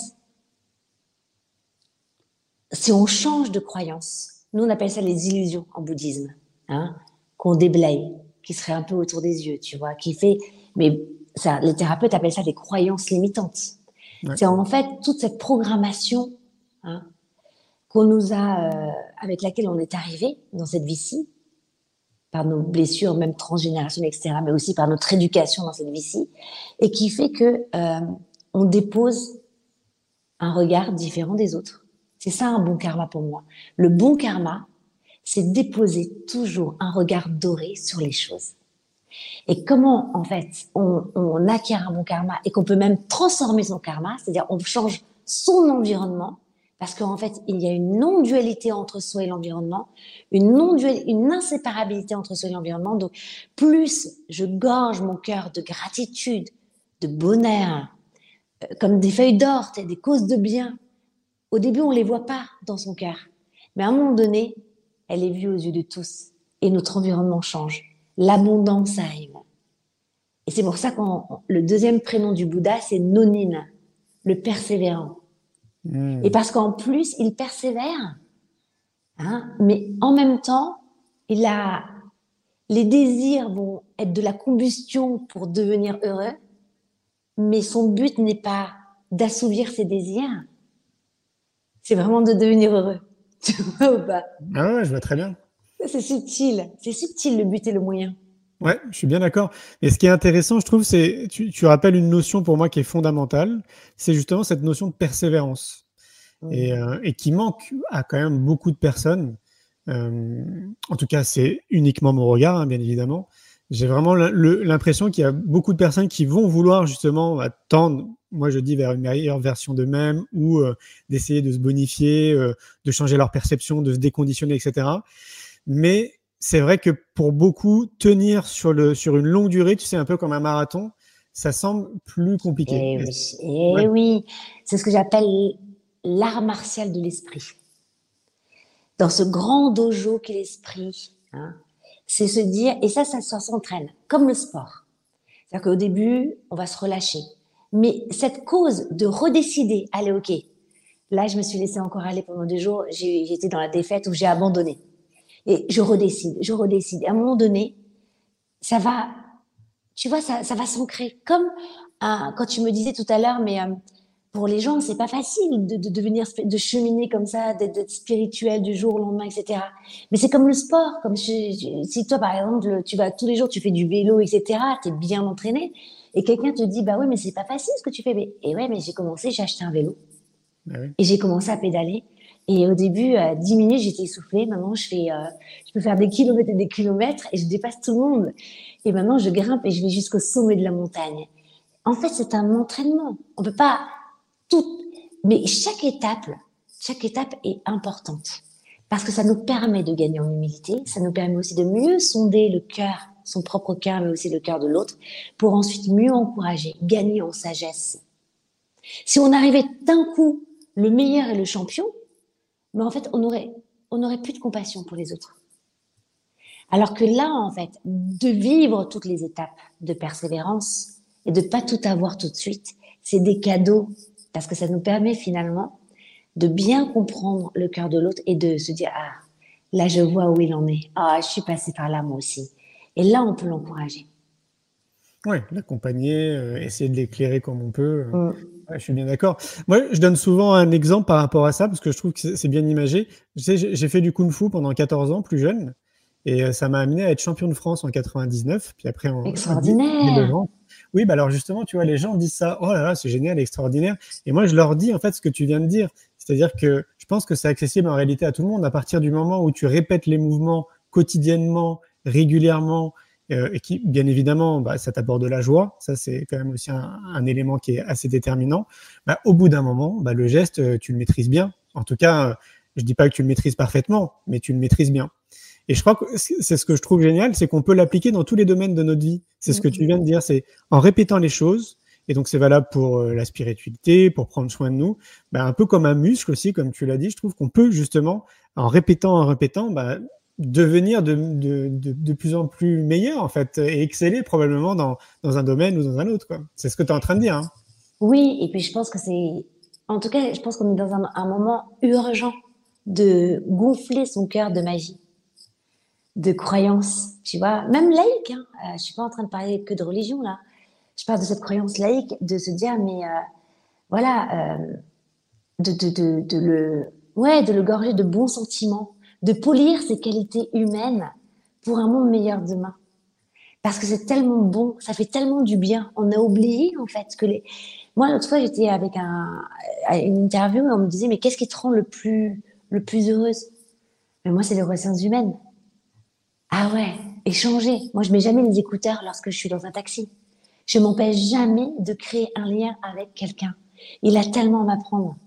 [SPEAKER 2] si on change de croyance, nous, on appelle ça les illusions en bouddhisme, hein, qu'on déblaye, qui serait un peu autour des yeux, tu vois, qui fait. Mais ça, les thérapeutes appellent ça des croyances limitantes. C'est en fait toute cette programmation hein, qu'on nous a, euh, avec laquelle on est arrivé dans cette vie-ci, par nos blessures, même transgénérationnelles, etc., mais aussi par notre éducation dans cette vie-ci, et qui fait que euh, on dépose un regard différent des autres. C'est ça un bon karma pour moi. Le bon karma, c'est déposer toujours un regard doré sur les choses. Et comment, en fait, on, acquiert un bon karma et qu'on peut même transformer son karma, c'est-à-dire on change son environnement, parce qu'en fait, il y a une non-dualité entre soi et l'environnement, une non une inséparabilité entre soi et l'environnement. Donc, plus je gorge mon cœur de gratitude, de bonheur, euh, comme des feuilles d'or, des causes de bien. Au début, on les voit pas dans son cœur, mais à un moment donné, elle est vue aux yeux de tous et notre environnement change l'abondance arrive. Et c'est pour ça que le deuxième prénom du Bouddha, c'est Nonine, le persévérant. Hmm. Et parce qu'en plus, il persévère, hein, mais en même temps, il a les désirs vont être de la combustion pour devenir heureux, mais son but n'est pas d'assouvir ses désirs, c'est vraiment de devenir heureux. Tu vois ou pas?
[SPEAKER 1] Ah ouais, je vois très bien.
[SPEAKER 2] C'est subtil, c'est subtil le but et le moyen.
[SPEAKER 1] Ouais, je suis bien d'accord. Et ce qui est intéressant, je trouve, c'est tu, tu rappelles une notion pour moi qui est fondamentale, c'est justement cette notion de persévérance et, euh, et, qui manque à quand même beaucoup de personnes. Euh, en tout cas, c'est uniquement mon regard, hein, bien évidemment. J'ai vraiment l'impression qu'il y a beaucoup de personnes qui vont vouloir justement tendre, moi je dis, vers une meilleure version d'eux-mêmes ou euh, d'essayer de se bonifier, euh, de changer leur perception, de se déconditionner, etc. Mais c'est vrai que pour beaucoup, tenir sur, le, sur une longue durée, tu sais, un peu comme un marathon, ça semble plus compliqué.
[SPEAKER 2] Eh oui, eh oui. c'est ce que j'appelle l'art martial de l'esprit. Dans ce grand dojo qu'est l'esprit, hein, c'est se dire, et ça, ça, s'entraîne, comme le sport. C'est-à-dire qu'au début, on va se relâcher. Mais cette cause de redécider, allez, ok, là, je me suis laissé encore aller pendant deux jours, j'étais dans la défaite où j'ai abandonné. Et je redécide, je redécide. Et à un moment donné, ça va, tu vois, ça, va s'ancrer. Comme quand tu me disais tout à l'heure, mais euh, pour les gens, c'est pas facile de, de, devenir, de cheminer comme ça, d'être spirituel du jour au lendemain, etc. Mais c'est comme le sport, comme si toi, par exemple, tu vas tous les jours, tu fais du vélo, etc. Tu es bien entraîné, et quelqu'un te dit, bah oui, mais c'est pas facile ce que tu fais. Et ouais, mais j'ai commencé, j'ai acheté un vélo, bah et j'ai commencé à pédaler. Et au début, à 10 minutes, j'étais essoufflée. Maintenant, je fais, euh, je peux faire des kilomètres et des kilomètres et je dépasse tout le monde. Et maintenant, je grimpe et je vais jusqu'au sommet de la montagne. En fait, c'est un entraînement. On peut pas mais chaque étape, chaque étape est importante parce que ça nous permet de gagner en humilité. Ça nous permet aussi de mieux sonder le cœur, son propre cœur, mais aussi le cœur de l'autre, pour ensuite mieux encourager, gagner en sagesse. Si on arrivait d'un coup le meilleur et le champion, mais en fait, on aurait, on aurait plus de compassion pour les autres. Alors que là, en fait, de vivre toutes les étapes de persévérance et de pas tout avoir tout de suite, c'est des cadeaux parce que ça nous permet finalement de bien comprendre le cœur de l'autre et de se dire ah là je vois où il en est ah je suis passé par là moi aussi et là on peut l'encourager.
[SPEAKER 1] Oui, l'accompagner, euh, essayer de l'éclairer comme on peut. Mm je suis bien d'accord. Moi, je donne souvent un exemple par rapport à ça parce que je trouve que c'est bien imagé. J'ai fait du kung-fu pendant 14 ans, plus jeune, et euh, ça m'a amené à être champion de France en 99. Puis après, en
[SPEAKER 2] extraordinaire.
[SPEAKER 1] Oui, bah alors justement, tu vois, les gens disent ça. Oh là là, c'est génial, extraordinaire. Et moi, je leur dis en fait ce que tu viens de dire, c'est-à-dire que je pense que c'est accessible en réalité à tout le monde à partir du moment où tu répètes les mouvements quotidiennement, régulièrement, euh, et qui, bien évidemment, bah, ça t'apporte de la joie. Ça, c'est quand même aussi un, un, élément qui est assez déterminant. Bah, au bout d'un moment, bah, le geste, euh, tu le maîtrises bien. En tout cas, je dis pas que tu le maîtrises parfaitement, mais tu le maîtrises bien. Et je crois que c'est ce que je trouve génial, c'est qu'on peut l'appliquer dans tous les domaines de notre vie. C'est ce que tu viens de dire, c'est en répétant les choses. Et donc, c'est valable pour la spiritualité, pour prendre soin de nous. Bah, un peu comme un muscle aussi, comme tu l'as dit, je trouve qu'on peut justement, en répétant, en répétant, bah, devenir de, de, de, de, plus en plus meilleur en fait et exceller probablement dans, dans un domaine ou dans un autre. C'est ce que tu es en train de dire. Hein.
[SPEAKER 2] Oui, et puis je pense que c'est... En tout cas, je pense qu'on est dans un, un, moment urgent de gonfler son cœur de magie, de croyance, tu vois, même laïque. Hein. Euh, je suis pas en train de parler que de religion là. Je parle de cette croyance laïque, de se dire, mais euh, voilà, euh, de, de, de, de, le, ouais, de le gorger de bons sentiments, de polir ses qualités humaines pour un monde meilleur demain. Parce que c'est tellement bon, ça fait tellement du bien. On a oublié en fait que les, Moi, l'autre fois, j'étais avec un, une interview et on me disait, mais qu'est-ce qui te rend le plus, le plus heureuse? Mais moi, c'est les relations humaines. Ah ouais, échanger. Moi, je mets jamais les écouteurs lorsque je suis dans un taxi. Je m'empêche jamais de créer un lien avec quelqu'un. Il a tellement à m'apprendre.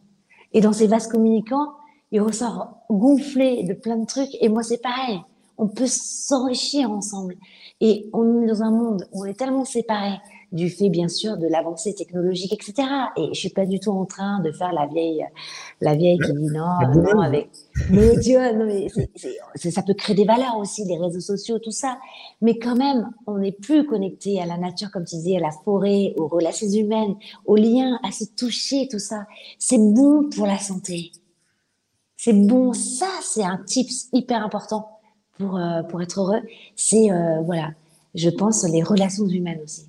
[SPEAKER 2] Et dans ces vases communicants, il ressort gonflé de plein de trucs. Et moi, c'est pareil. On peut s'enrichir ensemble. Et on est dans un monde où on est tellement séparés du fait, bien sûr, de l'avancée technologique, etc. Et je suis pas du tout en train de faire la vieille, la vieille qui dit non, non, avec, mais Dieu, non, mais ça peut créer des valeurs aussi, les réseaux sociaux, tout ça. Mais quand même, on n'est plus connecté à la nature, comme tu disais, à la forêt, aux relations humaines, aux liens, à se toucher, tout ça. C'est bon pour la santé. C'est bon. Ça, c'est un tips hyper important pour, euh, pour être heureux. C'est, euh, voilà, je pense, les relations humaines aussi.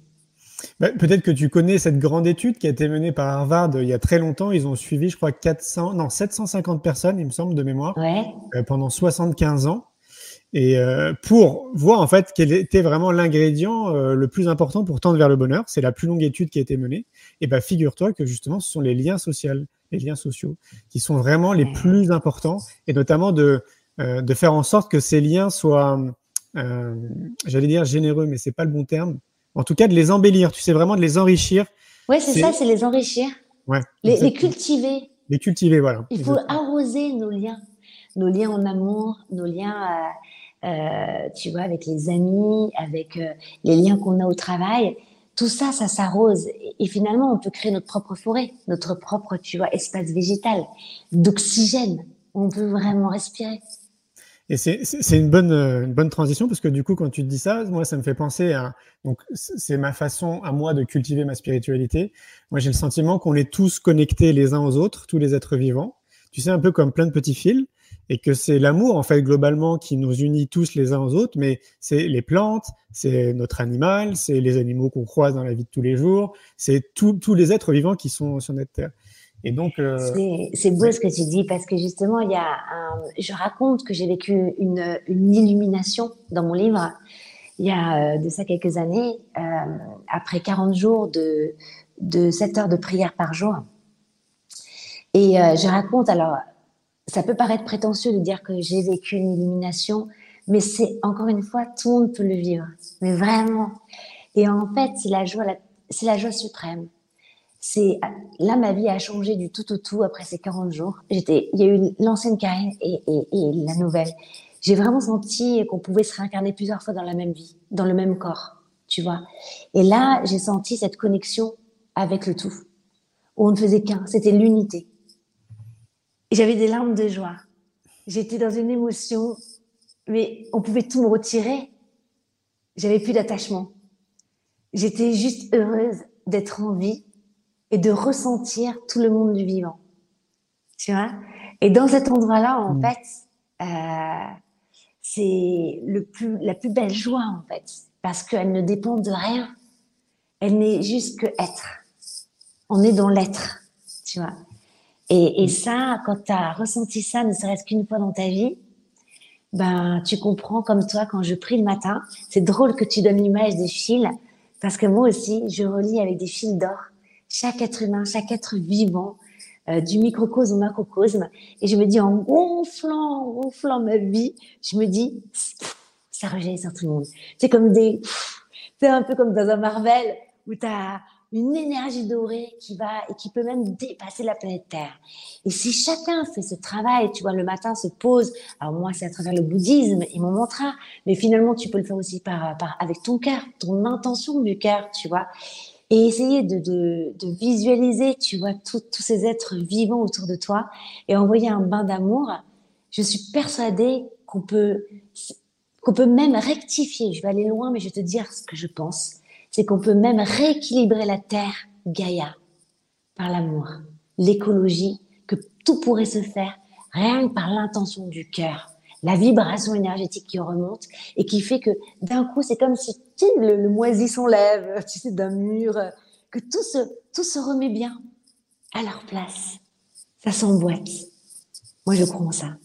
[SPEAKER 1] Bah, peut-être que tu connais cette grande étude qui a été menée par Harvard il y a très longtemps. Ils ont suivi, je crois, 400, non, 750 personnes, il me semble, de mémoire, euh, pendant 75 ans. Et euh, pour voir en fait quel était vraiment l'ingrédient euh, le plus important pour tendre vers le bonheur, c'est la plus longue étude qui a été menée. Et ben figure-toi que justement ce sont les liens sociaux, les liens sociaux, qui sont vraiment les plus importants, et notamment de de faire en sorte que ces liens soient, j'allais dire généreux, mais c'est pas le bon terme, en tout cas, de les embellir, tu sais, vraiment de les enrichir.
[SPEAKER 2] Ouais, c'est ça, c'est les enrichir.
[SPEAKER 1] Ouais,
[SPEAKER 2] les, cultiver.
[SPEAKER 1] Les cultiver, voilà.
[SPEAKER 2] Il faut arroser nos liens, nos liens en amour, nos liens, euh, euh, tu vois, avec les amis, avec euh, les liens qu'on a au travail. Tout ça, ça s'arrose. Et, finalement, on peut créer notre propre forêt, notre propre, tu vois, espace végétal, d'oxygène. On peut vraiment respirer.
[SPEAKER 1] Et c'est une bonne, une bonne transition parce que du coup, quand tu te dis ça, moi, ça me fait penser à. Donc, c'est ma façon à moi de cultiver ma spiritualité. Moi, j'ai le sentiment qu'on est tous connectés les uns aux autres, tous les êtres vivants. Tu sais, un peu comme plein de petits fils. Et que c'est l'amour, en fait, globalement, qui nous unit tous les uns aux autres. Mais c'est les plantes, c'est notre animal, c'est les animaux qu'on croise dans la vie de tous les jours, c'est tous les êtres vivants qui sont sur notre terre. Et donc, euh,
[SPEAKER 2] c'est beau ce que tu dis parce que justement, il y a un, je raconte que j'ai vécu une, une, illumination dans mon livre il y a euh, de ça quelques années, euh, après 40 jours de, de 7 heures de prière par jour. Et euh, je raconte, alors, ça peut paraître prétentieux de dire que j'ai vécu une illumination, mais c'est encore une fois, tout le monde peut le vivre, mais vraiment. Et en fait, c'est la joie, c'est la joie suprême c'est là ma vie a changé du tout au tout après ces 40 jours. J'étais, il y a eu l'ancienne Karine et, et, et la nouvelle. J'ai vraiment senti qu'on pouvait se réincarner plusieurs fois dans la même vie, dans le même corps, tu vois. Et là, j'ai senti cette connexion avec le tout, où on ne faisait qu'un, c'était l'unité. J'avais des larmes de joie. J'étais dans une émotion, mais on pouvait tout me retirer. J'avais plus d'attachement. J'étais juste heureuse d'être en vie et de ressentir tout le monde du vivant. Tu vois? Et dans cet endroit-là, en mm. fait, euh, c'est le plus, la plus belle joie, en fait, parce qu'elle ne dépend de rien. Elle n'est juste que être. On est dans l'être, tu vois. Et, et mm. ça, quand tu as ressenti ça, ne serait-ce qu'une fois dans ta vie, ben, tu comprends comme toi quand je prie le matin. C'est drôle que tu donnes l'image des fils, parce que moi aussi, je relis avec des fils d'or chaque être humain, chaque être vivant, euh, du microcosme au macrocosme. Et je me dis, en gonflant, en gonflant ma vie, je me dis, ça rejaillit sur tout le monde. C'est comme des, c'est un peu comme dans un Marvel où tu as une énergie dorée qui va et qui peut même dépasser la planète Terre. Et si chacun fait ce travail, tu vois, le matin se pose, alors moi c'est à travers le bouddhisme et mon mantra, mais finalement tu peux le faire aussi par, par avec ton cœur, ton intention du cœur, tu vois et essayer de, de, de visualiser, tu vois, tous ces êtres vivants autour de toi et envoyer un bain d'amour, je suis persuadée qu'on peut, qu'on peut même rectifier. Je vais aller loin, mais je vais te dire ce que je pense. C'est qu'on peut même rééquilibrer la Terre, Gaïa, par l'amour, l'écologie, que tout pourrait se faire rien que par l'intention du cœur la vibration énergétique qui remonte et qui fait que d'un coup, c'est comme si le, le moisi s'enlève, tu sais, d'un mur, que tout se, tout se remet bien à leur place. Ça s'emboîte. Moi, je crois en ça.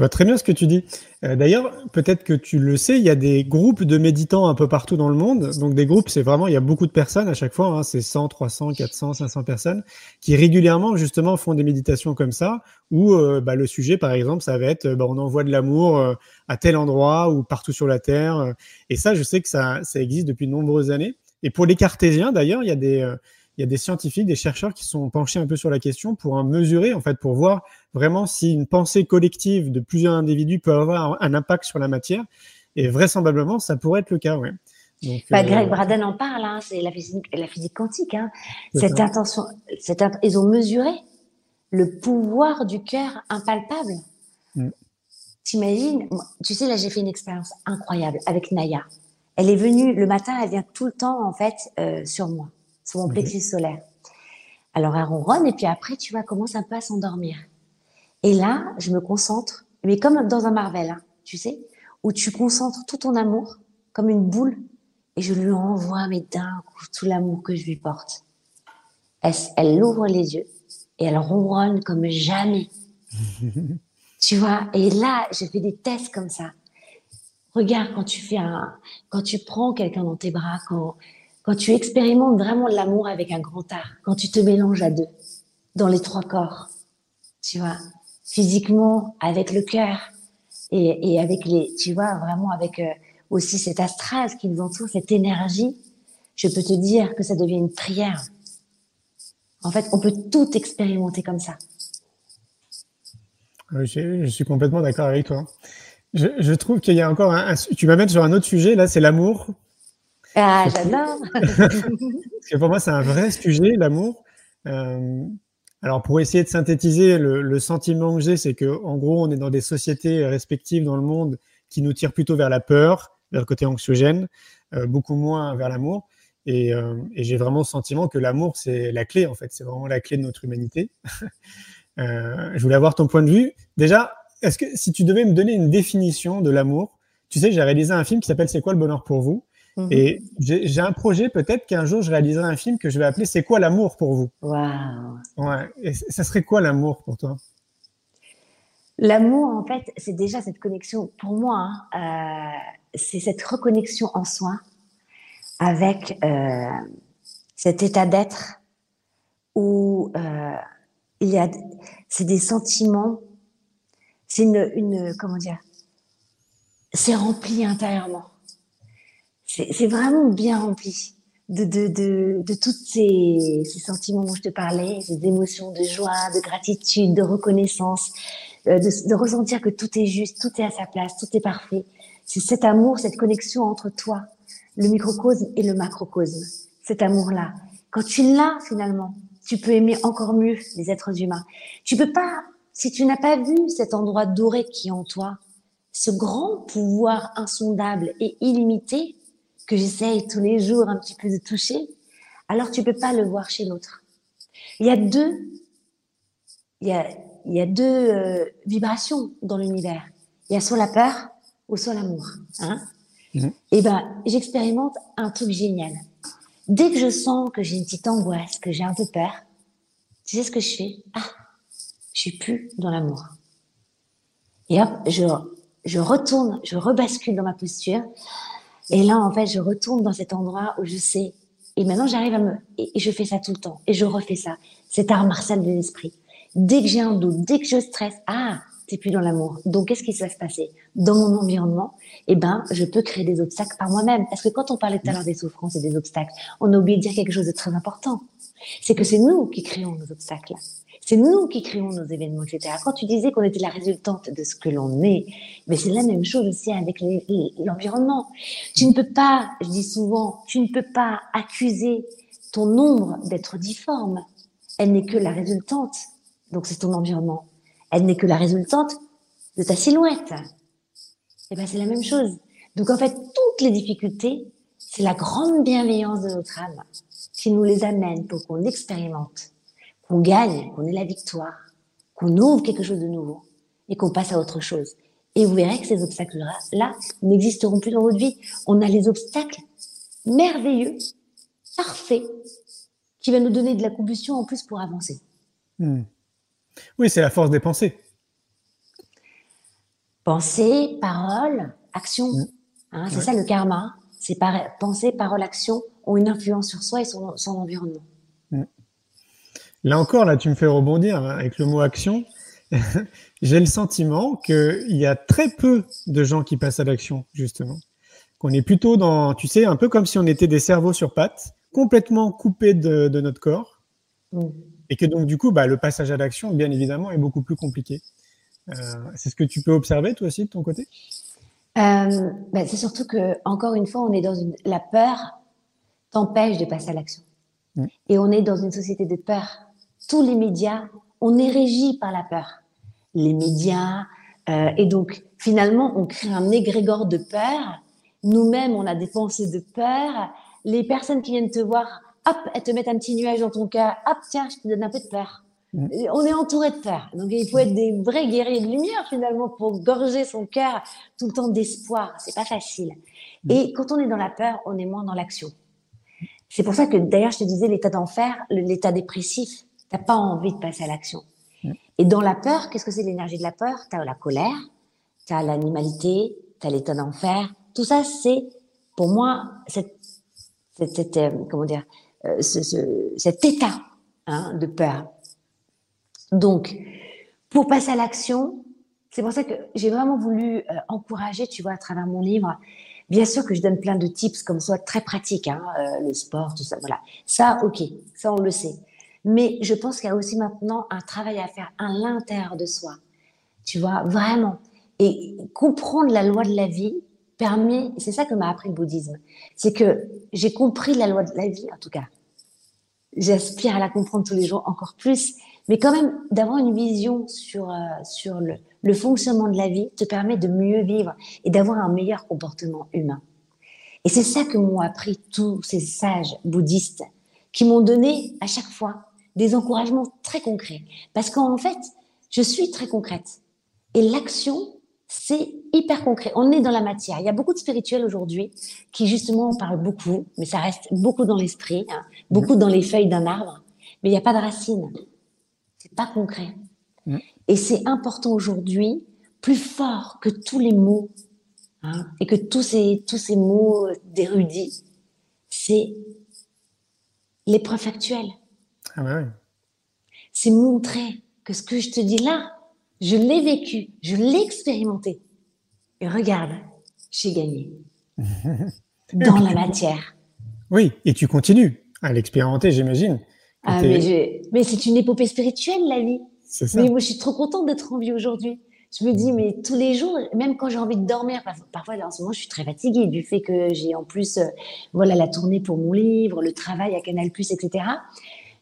[SPEAKER 1] Vois très bien ce que tu dis. Euh, d'ailleurs, peut-être que tu le sais, il y a des groupes de méditants un peu partout dans le monde. Donc des groupes, c'est vraiment, il y a beaucoup de personnes à chaque fois, hein, c'est 100, 300, 400, 500 personnes qui régulièrement justement font des méditations comme ça, où euh, bah, le sujet, par exemple, ça va être, bah, on envoie de l'amour euh, à tel endroit ou partout sur la Terre. Et ça, je sais que ça, ça existe depuis de nombreuses années. Et pour les cartésiens, d'ailleurs, il y a des il y a des scientifiques, des chercheurs qui sont penchés un peu sur la question pour mesurer, en fait, pour voir vraiment si une pensée collective de plusieurs individus peut avoir un impact sur la matière. Et vraisemblablement, ça pourrait être le cas, oui.
[SPEAKER 2] Bah, Greg euh, Braden en parle, hein, c'est la physique, la physique quantique. Hein. Cette intention, cette, ils ont mesuré le pouvoir du cœur impalpable. Mm. T'imagines Tu sais, là, j'ai fait une expérience incroyable avec Naya. Elle est venue le matin, elle vient tout le temps, en fait, euh, sur moi sur mon plexus solaire. Alors elle ronronne et puis après tu vois commence un peu à s'endormir. Et là, je me concentre, mais comme dans un Marvel, hein, tu sais, où tu concentres tout ton amour comme une boule et je lui envoie mais d'un coup tout l'amour que je lui porte. Elle, elle ouvre les yeux et elle ronronne comme jamais. tu vois, et là, je fais des tests comme ça. Regarde quand tu fais un, quand tu prends quelqu'un dans tes bras, quand quand tu expérimentes vraiment l'amour avec un grand art, quand tu te mélanges à deux, dans les trois corps, tu vois, physiquement, avec le cœur et, avec les, tu vois, vraiment avec euh, aussi cet astral qui nous entoure, cette énergie, je peux te dire que ça devient une prière. En fait, on peut tout expérimenter comme ça.
[SPEAKER 1] Je, je suis complètement d'accord avec toi. Je, trouve qu'il y a encore un, tu m'amènes sur un autre sujet, là, c'est l'amour.
[SPEAKER 2] Ah, j'adore.
[SPEAKER 1] Parce que pour moi, c'est un vrai sujet, l'amour. Euh, alors, pour essayer de synthétiser, le, sentiment que j'ai, c'est que, en gros, on est dans des sociétés respectives dans le monde qui nous tirent plutôt vers la peur, vers le côté anxiogène, euh, beaucoup moins vers l'amour. Et, euh, et j'ai vraiment le sentiment que l'amour, c'est la clé, en fait. C'est vraiment la clé de notre humanité. je voulais avoir ton point de vue. Déjà, est-ce que si tu devais me donner une définition de l'amour, tu sais, j'ai réalisé un film qui s'appelle C'est quoi le bonheur pour vous? Mhm. Et j'ai un projet, peut-être qu'un jour je réaliserai un film que je vais appeler C'est quoi l'amour pour vous?
[SPEAKER 2] Waouh
[SPEAKER 1] Ouais. Et ça serait quoi l'amour pour toi?
[SPEAKER 2] L'amour, en fait, c'est déjà cette connexion, pour moi, hein, euh, c'est cette reconnexion en soi avec euh, cet état d'être où euh, il y a, c'est des sentiments, c'est une, une, comment dire, c'est rempli intérieurement c'est vraiment bien rempli de, de, de, de tous ces, ces, sentiments dont je te parlais, ces émotions de joie, de gratitude, de reconnaissance, euh, de, de, ressentir que tout est juste, tout est à sa place, tout est parfait. C'est cet amour, cette connexion entre toi, le microcosme et le macrocosme. Cet amour-là. Quand tu l'as finalement, tu peux aimer encore mieux les êtres humains. Tu peux pas, si tu n'as pas vu cet endroit doré qui est en toi, ce grand pouvoir insondable et illimité, que j'essaye tous les jours un petit peu de toucher, alors tu peux pas le voir chez l'autre. Il y a deux, il y a, il y a deux euh, vibrations dans l'univers. Il y a soit la peur ou soit l'amour. Hein mhm. Et eh ben, j'expérimente un truc génial. Dès que je sens que j'ai une petite angoisse, que j'ai un peu peur, tu sais ce que je fais? Ah, je suis plus dans l'amour. Et hop, je, je retourne, je rebascule dans ma posture. Et là, en fait, je retourne dans cet endroit où je sais. Et maintenant, j'arrive à me. Et je fais ça tout le temps. Et je refais ça. C'est art martial de l'esprit. Dès que j'ai un doute, dès que je stresse, ah, t'es plus dans l'amour. Donc, qu'est-ce qui va se passer? Dans mon environnement, eh ben, je peux créer des obstacles par moi-même. Parce que quand on parlait tout à l'heure des souffrances et des obstacles, on a oublié de dire quelque chose de très important. C'est que c'est nous qui créons nos obstacles. C'est nous qui créons nos événements, etc. Quand tu disais qu'on était la résultante de ce que l'on est, mais c'est la même chose aussi avec l'environnement. Tu ne peux pas, je dis souvent, tu ne peux pas accuser ton ombre d'être difforme. Elle n'est que la résultante. Donc c'est ton environnement. Elle n'est que la résultante de ta silhouette. Et eh ben c'est la même chose. Donc en fait, toutes les difficultés, c'est la grande bienveillance de notre âme qui nous les amène pour qu'on expérimente qu'on gagne, qu'on ait la victoire, qu'on ouvre quelque chose de nouveau et qu'on passe à autre chose. Et vous verrez que ces obstacles-là n'existeront plus dans votre vie. On a les obstacles merveilleux, parfaits, qui vont nous donner de la combustion en plus pour avancer.
[SPEAKER 1] Hmm. Oui, c'est la force des pensées.
[SPEAKER 2] Pensée, parole, action.
[SPEAKER 1] Mm.
[SPEAKER 2] Hein, c'est
[SPEAKER 1] Ouais.
[SPEAKER 2] ça le karma. C'est par- pensée, parole, action ont une influence sur soi et son, son environnement.
[SPEAKER 1] Là encore, là, tu me fais rebondir hein, avec le mot action. J'ai le sentiment qu'il y a très peu de gens qui passent à l'action, justement. Qu'on est plutôt dans, tu sais, un peu comme si on était des cerveaux sur pattes, complètement coupés de, de notre corps.
[SPEAKER 2] Mm.
[SPEAKER 1] Et que donc, du coup, bah, le passage à l'action, bien évidemment, est beaucoup plus compliqué. Euh, c'est ce que tu peux observer, toi aussi, de ton côté?
[SPEAKER 2] Euh, ben, c'est surtout que, encore une fois, on est dans une, la peur t'empêche de passer à l'action.
[SPEAKER 1] Mm.
[SPEAKER 2] Et on est dans une société de peur. Tous les médias, on est régi par la peur. Les médias, euh, et donc finalement, on crée un égrégore de peur. Nous-mêmes, on a des pensées de peur. Les personnes qui viennent te voir, hop, elles te mettent un petit nuage dans ton cœur. Hop, tiens, je te donne un peu de peur.
[SPEAKER 1] Mm.
[SPEAKER 2] On est entouré de peur. Donc il faut être des vrais guerriers de lumière finalement pour gorger son cœur tout le temps d'espoir. C'est pas facile. Et quand on est dans la peur, on est moins dans l'action. C'est pour ça que d'ailleurs je te disais l'état d'enfer, l'état dépressif, t'as pas envie de passer à l'action.
[SPEAKER 1] Mm.
[SPEAKER 2] Et dans la peur, qu'est-ce que c'est l'énergie de la peur? T'as la colère, t'as l'animalité, t'as l'état d'enfer. Tout ça, c'est pour moi cette, cette, cette, euh, comment dire, euh, ce, ce- cet état hein, de peur. Donc, pour passer à l'action, c'est pour ça que j'ai vraiment voulu euh, encourager, tu vois, à travers mon livre. Bien sûr que je donne plein de tips comme ça, très pratiques, hein, le sport, tout ça, voilà. Ça, ok, ça on le sait. Mais je pense qu'il y a aussi maintenant un travail à faire à l'intérieur de soi. Tu vois, vraiment. Et comprendre la loi de la vie permet, c'est ça que m'a appris le bouddhisme, c'est que j'ai compris la loi de la vie, en tout cas. J'aspire à la comprendre tous les jours encore plus, mais quand même d'avoir une vision sur, euh, sur le, le fonctionnement de la vie te permet de mieux vivre et d'avoir un meilleur comportement humain. Et c'est ça que m'ont appris tous ces sages bouddhistes qui m'ont donné à chaque fois des encouragements très concrets. Parce qu'en fait, je suis très concrète. Et l'action, c'est hyper concret. On est dans la matière. Il y a beaucoup de spirituels aujourd'hui qui justement parlent beaucoup, mais ça reste beaucoup dans l'esprit, hein, beaucoup dans les feuilles d'un arbre, mais il n'y a pas de racines. C'est pas concret.
[SPEAKER 1] Mm.
[SPEAKER 2] Et c'est important aujourd'hui, plus fort que tous les mots hein, et que tous ces tous ces mots d'érudits, c'est l'épreuve actuelle.
[SPEAKER 1] Ah bah.
[SPEAKER 2] C'est montrer que ce que je te dis là, je l'ai vécu, je l'ai expérimenté. Et regarde, j'ai gagné. Dans la matière.
[SPEAKER 1] Oui, et tu continues à l'expérimenter, j'imagine.
[SPEAKER 2] Ah, mais je- mais c'est une épopée spirituelle, la vie.
[SPEAKER 1] C'est ça.
[SPEAKER 2] Mais moi, je suis trop contente d'être en vie aujourd'hui. Je me dis, mais tous les jours, même quand j'ai envie de dormir, parfois, en ce moment, je suis très fatiguée du fait que j'ai en plus, euh, voilà, la tournée pour mon livre, le travail à Canal+, etc.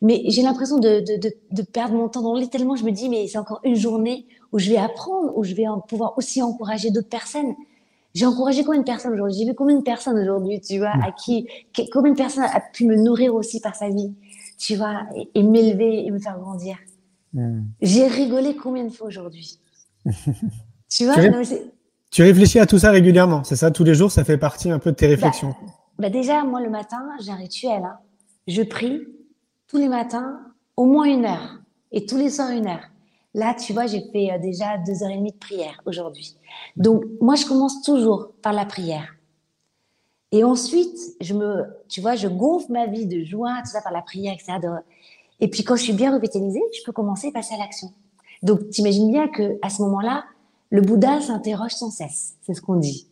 [SPEAKER 2] Mais j'ai l'impression de, de, de, de perdre mon temps dans le lit tellement je me dis, mais c'est encore une journée où je vais apprendre, où je vais pouvoir aussi encourager d'autres personnes. J'ai encouragé combien de personnes aujourd'hui? J'ai vu combien de personnes aujourd'hui, tu vois, à qui, combien de personnes a pu me nourrir aussi par sa vie, tu vois, et, et m'élever et me faire grandir.
[SPEAKER 1] Hmm.
[SPEAKER 2] J'ai rigolé combien de fois aujourd'hui? Tu vois?
[SPEAKER 1] Tu
[SPEAKER 2] non,
[SPEAKER 1] réfléchis à tout ça régulièrement, c'est ça? Tous les jours, ça fait partie un peu de tes réflexions?
[SPEAKER 2] bah Déjà, moi, le matin, j'ai un rituel. hein. Je prie tous les matins au moins une heure et tous les soirs une heure. Là, tu vois, j'ai fait euh, déjà deux heures et demie de prière aujourd'hui. Donc, moi, je commence toujours par la prière. Et ensuite, je me, tu vois, je gonfle ma vie de joie, tout ça par la prière, etc. Et puis, quand je suis bien revitalisée, je peux commencer à passer à l'action. Donc, t'imagines bien que à ce moment-là, le Bouddha s'interroge sans cesse. C'est ce qu'on dit.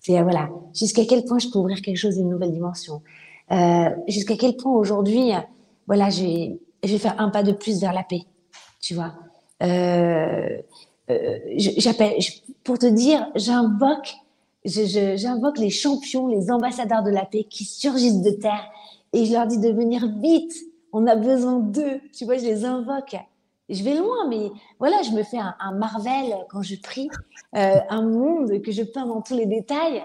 [SPEAKER 2] C'est euh, voilà, jusqu'à quel point je peux ouvrir quelque chose d'une nouvelle dimension. Euh, jusqu'à quel point aujourd'hui, voilà, je vais, je vais faire un pas de plus vers la paix. Tu vois. Euh, euh, j'appelle, pour te dire, j'invoque, j'invoque les champions, les ambassadeurs de la paix qui surgissent de terre et je leur dis de venir vite. On a besoin d'eux. Tu vois, je les invoque. Je vais loin, mais voilà, je me fais un, Marvel quand je prie, euh, un monde que je peins dans tous les détails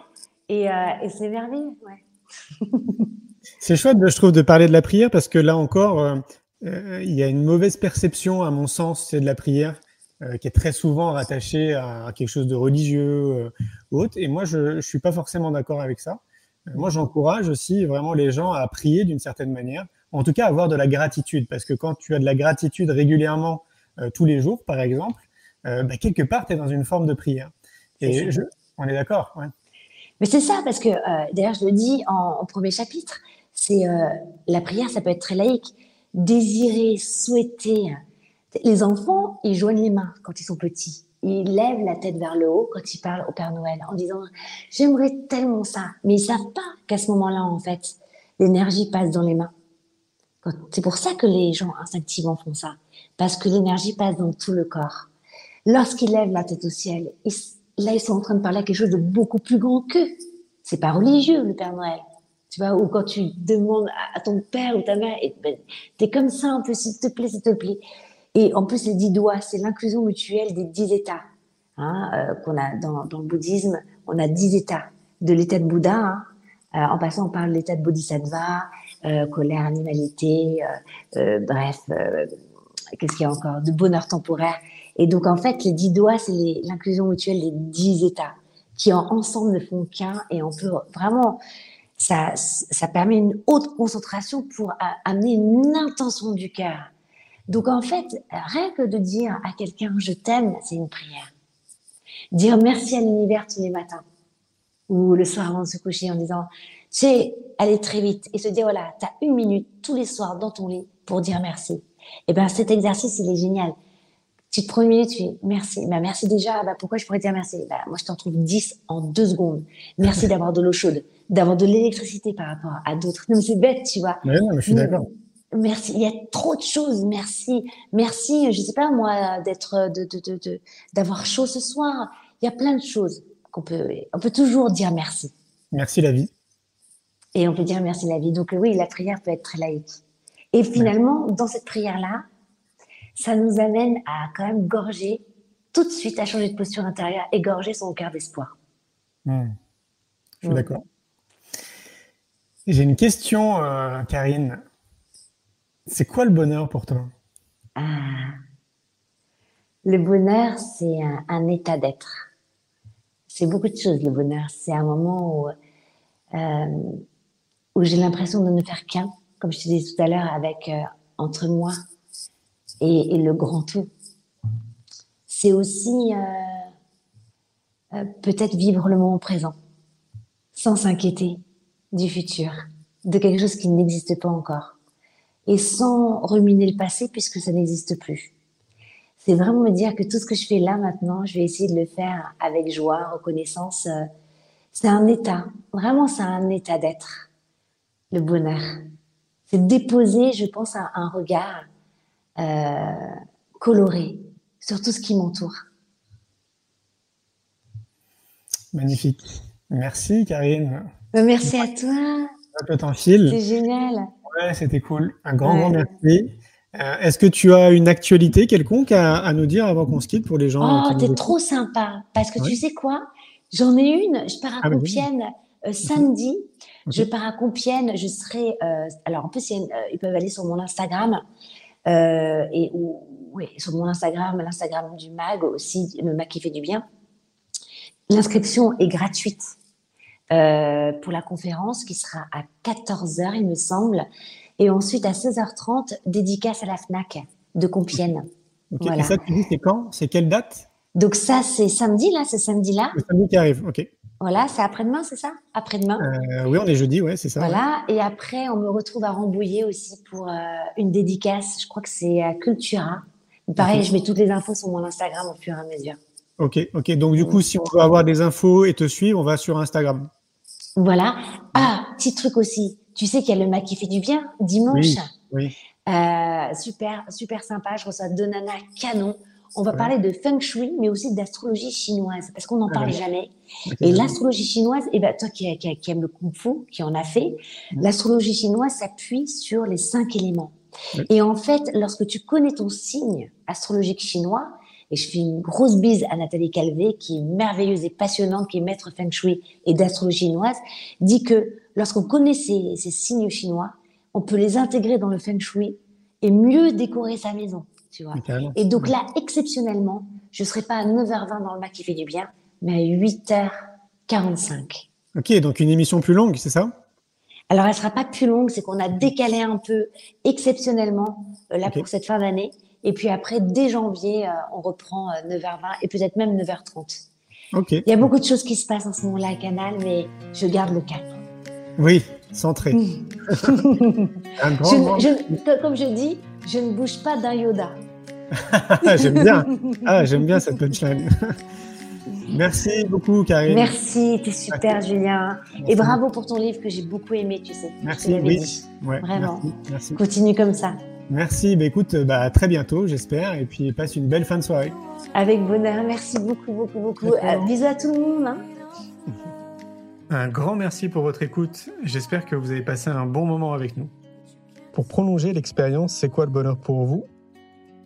[SPEAKER 2] et, et c'est merveilleux. Ouais.
[SPEAKER 1] C'est chouette, je trouve, de parler de la prière parce que là encore, euh, euh, il y a une mauvaise perception, à mon sens, c'est de la prière euh, qui est très souvent rattachée à quelque chose de religieux ou autre. Et moi, je ne suis pas forcément d'accord avec ça. Moi, j'encourage aussi vraiment les gens à prier d'une certaine manière, en tout cas avoir de la gratitude, parce que quand tu as de la gratitude régulièrement, tous les jours, par exemple, bah, quelque part, tu es dans une forme de prière. Et je, on est d'accord. Ouais.
[SPEAKER 2] Mais c'est ça, parce que euh, d'ailleurs, je le dis en, en premier chapitre, c'est euh, la prière, ça peut être très laïque. Désirer, souhaiter. Les enfants, ils joignent les mains quand ils sont petits. Ils lèvent la tête vers le haut quand ils parlent au Père Noël en disant J'aimerais tellement ça. Mais ils savent pas qu'à ce moment-là, en fait, l'énergie passe dans les mains. C'est pour ça que les gens instinctivement font ça. Parce que l'énergie passe dans tout le corps. Lorsqu'ils lèvent la tête au ciel, là, ils sont en train de parler à quelque chose de beaucoup plus grand qu'eux. C'est pas religieux, le Père Noël. Tu vois, ou quand tu demandes à ton père ou ta mère, ben, t'es comme ça un peu, s'il te plaît, s'il te plaît. Et en plus, les dix doigts, c'est l'inclusion mutuelle des dix états. Hein, euh, qu'on a dans, dans, le bouddhisme, on a dix états. De l'état de Bouddha, hein, euh, en passant par l'état de Bodhisattva, euh, colère, animalité, bref, qu'est-ce qu'il y a encore De bonheur temporaire. Et donc, en fait, les dix doigts, c'est l'inclusion mutuelle des dix états qui en, ensemble ne font qu'un et on peut vraiment ça, ça permet une haute concentration pour amener une intention du cœur. Donc en fait, rien que de dire à quelqu'un je t'aime, c'est une prière. Dire merci à l'univers tous les matins ou le soir avant de se coucher en disant, c'est aller très vite et se dire voilà, tu as une minute tous les soirs dans ton lit pour dire merci. Et eh ben cet exercice il est génial. Tu te prends une minute, tu dis merci. Ben, merci déjà. Ben, pourquoi je pourrais dire merci? Ben, Moi, je t'en trouve 10 en deux secondes. Merci d'avoir de l'eau chaude d'avoir de l'électricité par rapport à d'autres. Non, c'est bête, tu vois.
[SPEAKER 1] Mais non, mais je suis d'accord.
[SPEAKER 2] Merci. Il y a trop de choses. Merci. Merci. Je sais pas moi d'être, de, de, de, d'avoir chaud ce soir. Il y a plein de choses qu'on peut. On peut toujours dire merci.
[SPEAKER 1] Merci la vie.
[SPEAKER 2] Et on peut dire merci la vie. Donc oui, la prière peut être très laïque. Et finalement, dans cette prière-là, ça nous amène à quand même gorger tout de suite, à changer de posture intérieure et gorger son cœur d'espoir.
[SPEAKER 1] Hmm. Je suis hmm. d'accord. J'ai une question, euh, Karine. C'est quoi le bonheur pour toi?
[SPEAKER 2] Ah. Le bonheur, c'est un, état d'être. C'est beaucoup de choses, le bonheur. C'est un moment où, euh, où j'ai l'impression de ne faire qu'un, comme je te disais tout à l'heure, avec euh, entre moi et, le grand tout. C'est aussi peut-être vivre le moment présent, sans s'inquiéter, du futur, de quelque chose qui n'existe pas encore, et sans ruminer le passé puisque ça n'existe plus. C'est vraiment me dire que tout ce que je fais là maintenant, je vais essayer de le faire avec joie, reconnaissance. Euh, c'est un état, vraiment c'est un état d'être, le bonheur. C'est déposer, je pense, un regard euh, coloré sur tout ce qui m'entoure.
[SPEAKER 1] Magnifique. Merci Karine.
[SPEAKER 2] Bah, merci à toi.
[SPEAKER 1] C'est
[SPEAKER 2] génial.
[SPEAKER 1] Ouais, c'était cool. Un grand, grand merci. Euh, est-ce que tu as une actualité quelconque à, nous dire avant qu'on se quitte pour les gens
[SPEAKER 2] Oh, t'es trop sympa. Parce que tu sais quoi? J'en ai une. Je pars à ah, Compiègne euh, samedi. Je pars à Compiègne. Je serai. Euh, alors, en plus, ils peuvent aller sur mon Instagram. Et oui, sur mon Instagram, l'Instagram du MAG aussi, le MAG qui fait du bien. L'inscription est gratuite. Euh, pour la conférence qui sera à 14h, il me semble. Et ensuite, à 16h30, dédicace à la FNAC de Compiègne.
[SPEAKER 1] Et ça, tu dis, c'est quand? C'est quelle date?
[SPEAKER 2] Donc ça, c'est samedi, là, c'est samedi-là.
[SPEAKER 1] Le samedi qui arrive, ok.
[SPEAKER 2] Voilà, c'est après-demain, c'est ça? Après-demain
[SPEAKER 1] euh, Oui, on est jeudi, ouais, c'est ça.
[SPEAKER 2] Voilà, et après, on me retrouve à Rambouillet aussi pour euh, une dédicace. Je crois que c'est à Cultura. Pareil, je mets toutes les infos sur mon Instagram au fur et à mesure.
[SPEAKER 1] Ok, ok. Donc du coup, si on veut avoir des infos et te suivre, on va sur Instagram.
[SPEAKER 2] Voilà. Ah, petit truc aussi. Tu sais qu'il y a le Mac qui fait du bien dimanche?
[SPEAKER 1] Oui.
[SPEAKER 2] Euh, super, super sympa. Je reçois deux nanas canon. On va parler de feng shui, mais aussi d'astrologie chinoise, parce qu'on n'en parle jamais. Et l'astrologie chinoise, et eh ben, toi qui, qui, qui aime le kung fu, qui en a fait, l'astrologie chinoise s'appuie sur les cinq éléments. Et en fait, lorsque tu connais ton signe astrologique chinois, et je fais une grosse bise à Nathalie Calvé, qui est merveilleuse et passionnante, qui est maître feng shui et d'astrologie chinoise, dit que lorsqu'on connaît ces, ces, signes chinois, on peut les intégrer dans le feng shui et mieux décorer sa maison. Tu vois. Et donc là, exceptionnellement, je ne serai pas à 9h20 dans le mat qui fait du bien, mais à 8h45.
[SPEAKER 1] Ok, donc une émission plus longue, c'est ça?
[SPEAKER 2] Alors, elle sera pas plus longue, c'est qu'on a décalé un peu exceptionnellement euh, là pour cette fin d'année. Et puis après, dès janvier, euh, on reprend 9h20 euh, et peut-être même 9h30.
[SPEAKER 1] Ok.
[SPEAKER 2] Il y a beaucoup de choses qui se passent en ce moment-là à Canal, mais je garde le cap.
[SPEAKER 1] Oui, centré. Un grand,
[SPEAKER 2] Je- comme je dis, je ne bouge pas d'un Yoda.
[SPEAKER 1] J'aime bien. Ah, j'aime bien cette punchline. Merci beaucoup, Karine.
[SPEAKER 2] Merci, t'es super, Julien. Et bravo pour ton livre que j'ai beaucoup aimé, tu sais. Je te
[SPEAKER 1] Merci, oui.
[SPEAKER 2] dit.
[SPEAKER 1] Ouais,
[SPEAKER 2] Vraiment.
[SPEAKER 1] Merci. Merci.
[SPEAKER 2] Continue comme ça.
[SPEAKER 1] Merci. Bah, écoute, bah, à très bientôt, j'espère. Et puis, passe une belle fin de soirée.
[SPEAKER 2] Avec bonheur. Merci beaucoup, beaucoup, beaucoup. Euh, bisous à tout le monde. hein.
[SPEAKER 1] Un grand merci pour votre écoute. J'espère que vous avez passé un bon moment avec nous. Pour prolonger l'expérience C'est quoi le bonheur pour vous?